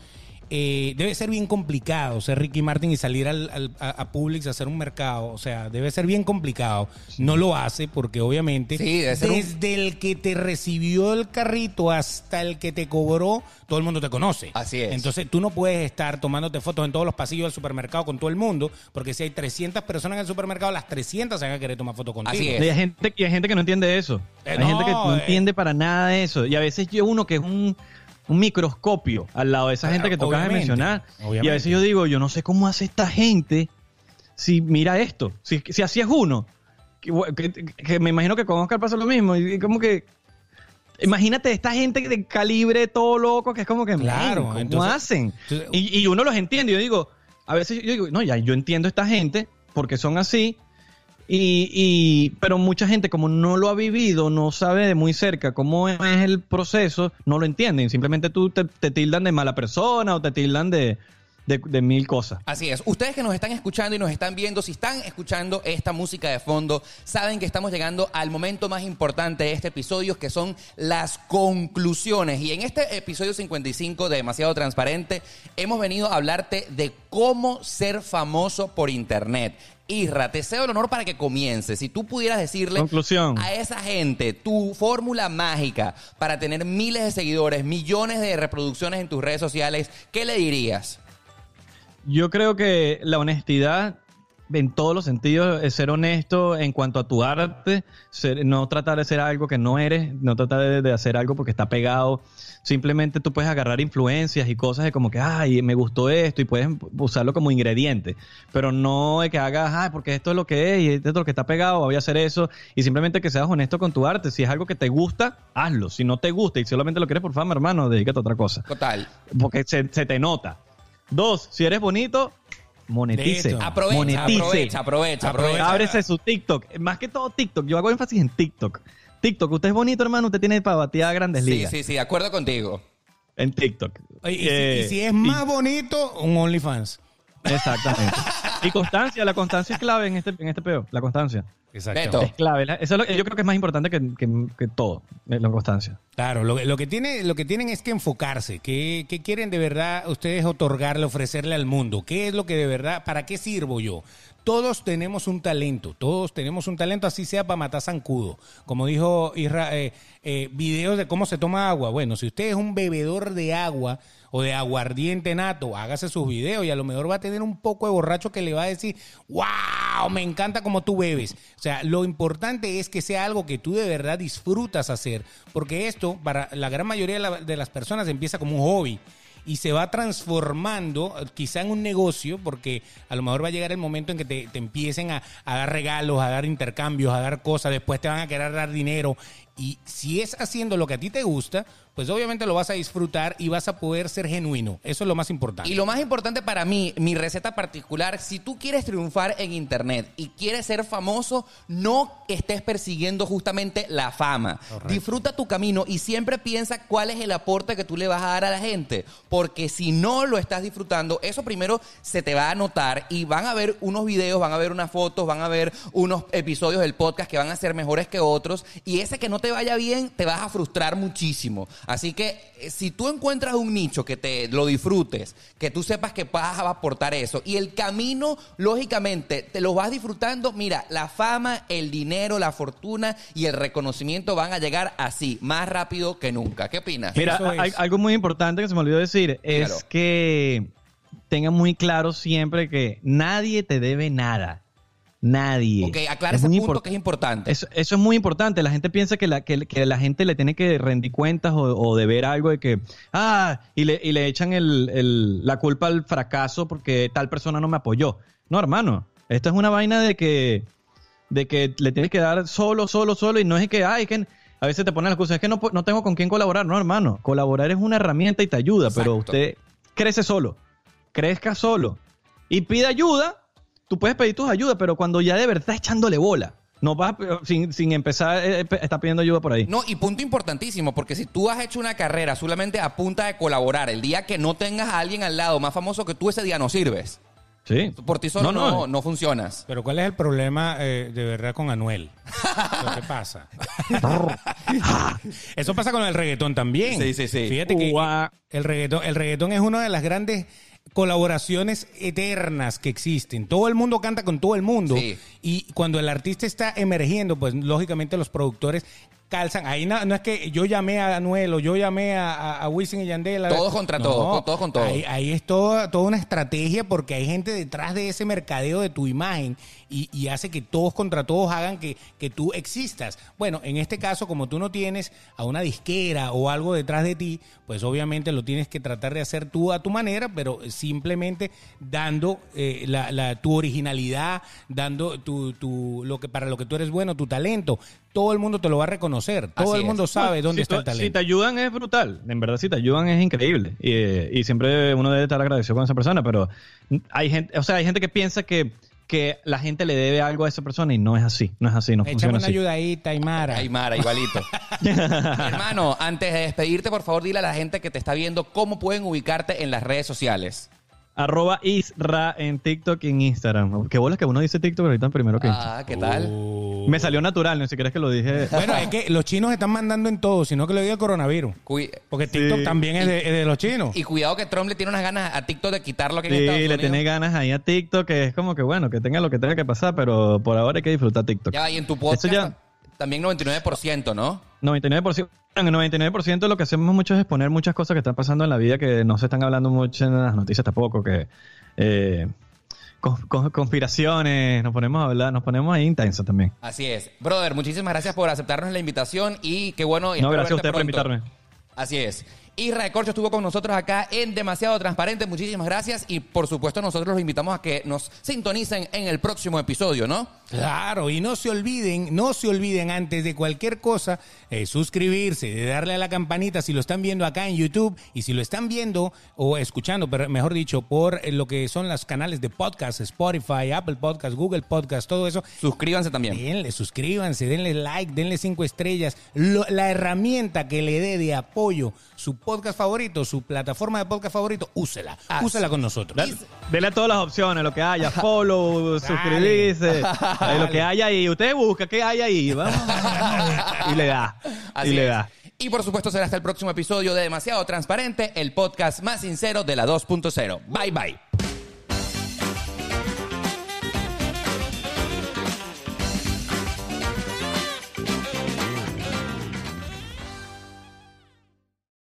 Eh, debe ser bien complicado ser Ricky Martin y salir al, al- a, a Publix a hacer un mercado. O sea, debe ser bien complicado. No lo hace porque obviamente Sí, un- desde el que te recibió el carrito hasta el que te cobró, todo el mundo te conoce. Así es. Entonces tú no puedes estar tomándote fotos en todos los pasillos del supermercado con todo el mundo, porque si hay 300 personas en el supermercado, las 300 se van a querer tomar fotos contigo. Así es. Y hay gente, y hay gente que no entiende eso. Eh, hay no, gente que no eh. entiende para nada eso. Y a veces yo uno que es un, un microscopio al lado de esa gente que tocas de Obviamente, mencionar. Y a veces yo digo, yo no sé cómo hace esta gente si mira esto. Si, si así es uno. Que, que- que me imagino que con Oscar pasa lo mismo. Y como que... Imagínate esta gente de calibre todo loco que es como que, Claro, "Men, ¿cómo entonces- hacen? entonces- y, y uno los entiende. Yo digo, a veces yo digo, no, ya yo entiendo a esta gente porque son así. Y, y- pero mucha gente como no lo ha vivido, no sabe de muy cerca cómo es el proceso, no lo entienden. Simplemente tú te, te tildan de mala persona o te tildan de, de, de mil cosas. Así es. Ustedes que nos están escuchando y nos están viendo, si están escuchando esta música de fondo, saben que estamos llegando al momento más importante de este episodio, que son las conclusiones. Y en este episodio 55 de Demasiado Transparente, hemos venido a hablarte de cómo ser famoso por Internet. Isra, te cedo el honor para que comiences. Si tú pudieras decirle Conclusión. a esa gente tu fórmula mágica para tener miles de seguidores, millones de reproducciones en tus redes sociales, ¿qué le dirías? Yo creo que la honestidad en todos los sentidos es ser honesto en cuanto a tu arte, ser- no tratar de ser algo que no eres, no tratar de, de hacer algo porque está pegado. Simplemente tú puedes agarrar influencias y cosas de como que, ay, me gustó esto y puedes usarlo como ingrediente, pero no de que hagas, ay, porque esto es lo que es y esto es lo que está pegado, voy a hacer eso y simplemente que seas honesto con tu arte. Si es algo que te gusta, hazlo. Si no te gusta y solamente lo quieres por fama, hermano, dedícate a otra cosa Total. porque se, se te nota. Dos, si eres bonito, monetice. Aprovecha, monetice. aprovecha, aprovecha, Aprovecha. Ábrese su TikTok. Más que todo TikTok. Yo hago énfasis en TikTok. TikTok, usted es bonito, hermano. Usted tiene para batir a grandes Sí, ligas. sí, sí, de acuerdo contigo. En TikTok. Oye, y, si- Eh, y si es más bonito, un OnlyFans. Exactamente. y constancia. La constancia es clave en este, en este peo. La constancia. Beto. Es clave. La- Eso es lo- yo creo que es más importante que, que- que todo. eh, La constancia. Claro, lo, que- lo que tiene, lo que tienen es que enfocarse. ¿Qué, qué quieren de verdad ustedes otorgarle, ofrecerle al mundo? ¿Qué es lo que de verdad, para qué sirvo yo? Todos tenemos un talento, todos tenemos un talento, así sea para matar zancudo. Como dijo Isra, eh, eh, videos de cómo se toma agua. Bueno, si usted es un bebedor de agua o de aguardiente nato, hágase sus videos y a lo mejor va a tener un poco de borracho que le va a decir, wow, me encanta como tú bebes. O sea, lo importante es que sea algo que tú de verdad disfrutas hacer, porque esto para la gran mayoría de, la- de las personas empieza como un hobby y se va transformando quizá en un negocio, porque a lo mejor va a llegar el momento en que te, te empiecen a dar regalos, a dar intercambios, a dar cosas, después te van a querer dar dinero. Y si es haciendo lo que a ti te gusta, pues obviamente lo vas a disfrutar y vas a poder ser genuino. Eso es lo más importante. Y lo más importante para mí, mi receta particular, si tú quieres triunfar en Internet y quieres ser famoso, no estés persiguiendo justamente la fama. Disfruta tu camino y siempre piensa cuál es el aporte que tú le vas a dar a la gente. Porque si no lo estás disfrutando, eso primero se te va a notar y van a ver unos videos, van a ver unas fotos, van a ver unos episodios del podcast que van a ser mejores que otros y ese que no te vaya bien te vas a frustrar muchísimo. Así que eh, si tú encuentras un nicho que te lo disfrutes, que tú sepas que vas a aportar eso y el camino, lógicamente, te lo vas disfrutando, mira, la fama, el dinero, la fortuna y el reconocimiento van a llegar así, más rápido que nunca. ¿Qué opinas? Mira, Eso es. hay- algo muy importante que se me olvidó decir es Claro. que tengan muy claro siempre que nadie te debe nada. Nadie. Ok, aclara Es ese punto que es importante. Eso, eso es muy importante. La gente piensa que la, que, que la gente le tiene que rendir cuentas o, o deber algo de que, ah, y le, y le echan el- el- la culpa al fracaso porque tal persona no me apoyó. No, hermano. Esto es una vaina de que, de que le tienes que dar solo, solo, solo. Y no es que, ay, que a veces te ponen las cosas, es que no, no tengo con quién colaborar. No, hermano. Colaborar es una herramienta y te ayuda, pero usted crece solo. Crezca solo. Y pide ayuda tú puedes pedir tus ayudas, pero cuando ya de verdad estás echándole bola, no vas a- sin, sin empezar, eh, pe- está pidiendo ayuda por ahí. No, y punto importantísimo, porque si tú has hecho una carrera solamente a punta de colaborar, el día que no tengas a alguien al lado más famoso que tú, ese día no sirves. Sí. Por ti solo no, No, no, no. funcionas. Pero ¿cuál es el problema eh, de verdad con Anuel? ¿Qué pasa? Eso pasa con el reggaetón también. Sí, sí, sí. Fíjate que el reggaetón, el reggaetón es una de las grandes colaboraciones eternas que existen. Todo el mundo canta con todo el mundo. Sí. Y cuando el artista está emergiendo, pues lógicamente los productores calzan. Ahí no, no es que yo llamé a Anuel o yo llamé a, a, a Wisin y Yandel. Todos contra todos, todos con todos. Ahí, ahí es toda, toda una estrategia porque hay gente detrás de ese mercadeo de tu imagen y, y hace que todos contra todos hagan que, que tú existas. Bueno, en este caso, como tú no tienes a una disquera o algo detrás de ti, pues obviamente lo tienes que tratar de hacer tú a tu manera, pero simplemente dando eh, la, la- tu originalidad, dando tu, tu, lo que para lo que tú eres bueno, tu talento. Todo el mundo te lo va a reconocer. Todo Así el es. mundo sabe dónde si está tú- el talento. Si te ayudan es brutal. En verdad, si te ayudan es increíble. Y, eh, y siempre uno debe estar agradecido con esa persona, pero hay gente, o sea, hay gente que piensa que, que la gente le debe algo a esa persona y no es así. No es así, no Échame funciona una así. ayudadita, Aymara. Aymara, igualito. Hermano, antes de despedirte, por favor, dile a la gente que te está viendo cómo pueden ubicarte en las redes sociales. Arroba Isra en TikTok y en Instagram. Qué bolas que uno dice TikTok ahorita primero que Instagram. Ah, ¿qué tal? Oh. Me salió natural, ni siquiera es que lo dije. Bueno, es que los chinos están mandando en todo, sino que lo diga el coronavirus. Cui- Porque TikTok Sí. también es de, es de los chinos. Y cuidado que Trump le tiene unas ganas a TikTok de quitarlo aquí en Sí, Estados le Unidos. tiene ganas ahí a TikTok, que es como que bueno, que tenga lo que tenga que pasar, pero por ahora hay que disfrutar TikTok. Ya, y en tu podcast Eso ya- también 99%, ¿no? 99%, en el 99% lo que hacemos mucho es exponer muchas cosas que están pasando en la vida que no se están hablando mucho en las noticias tampoco, que eh, con- con- conspiraciones, nos ponemos a hablar, nos ponemos ahí intensos también. Así es. Brother, muchísimas gracias por aceptarnos la invitación y qué bueno. y No, gracias a ustedes por invitarme. Así es. Isra de Corcho estuvo con nosotros acá en Demasiado Transparente. Muchísimas gracias. Y por supuesto, nosotros los invitamos a que nos sintonicen en el próximo episodio, ¿no? Claro, y no se olviden, no se olviden antes de cualquier cosa, eh, suscribirse, de darle a la campanita si lo están viendo acá en YouTube y si lo están viendo o escuchando, pero mejor dicho, por eh, lo que son los canales de podcast, Spotify, Apple Podcast, Google Podcast, todo eso. Suscríbanse también. Denle, suscríbanse, denle like, denle cinco estrellas. Lo- la herramienta que le dé de apoyo su podcast favorito, su plataforma de podcast favorito, úsela. Así. Úsela con nosotros. Dale, dele a todas las opciones, lo que haya, follow, suscribirse, lo que haya ahí. Usted busca qué hay ahí, vamos. y le da. Así y le es. da. Y por supuesto será hasta el próximo episodio de Demasiado Transparente, el podcast más sincero de la 2.0. Bye bye.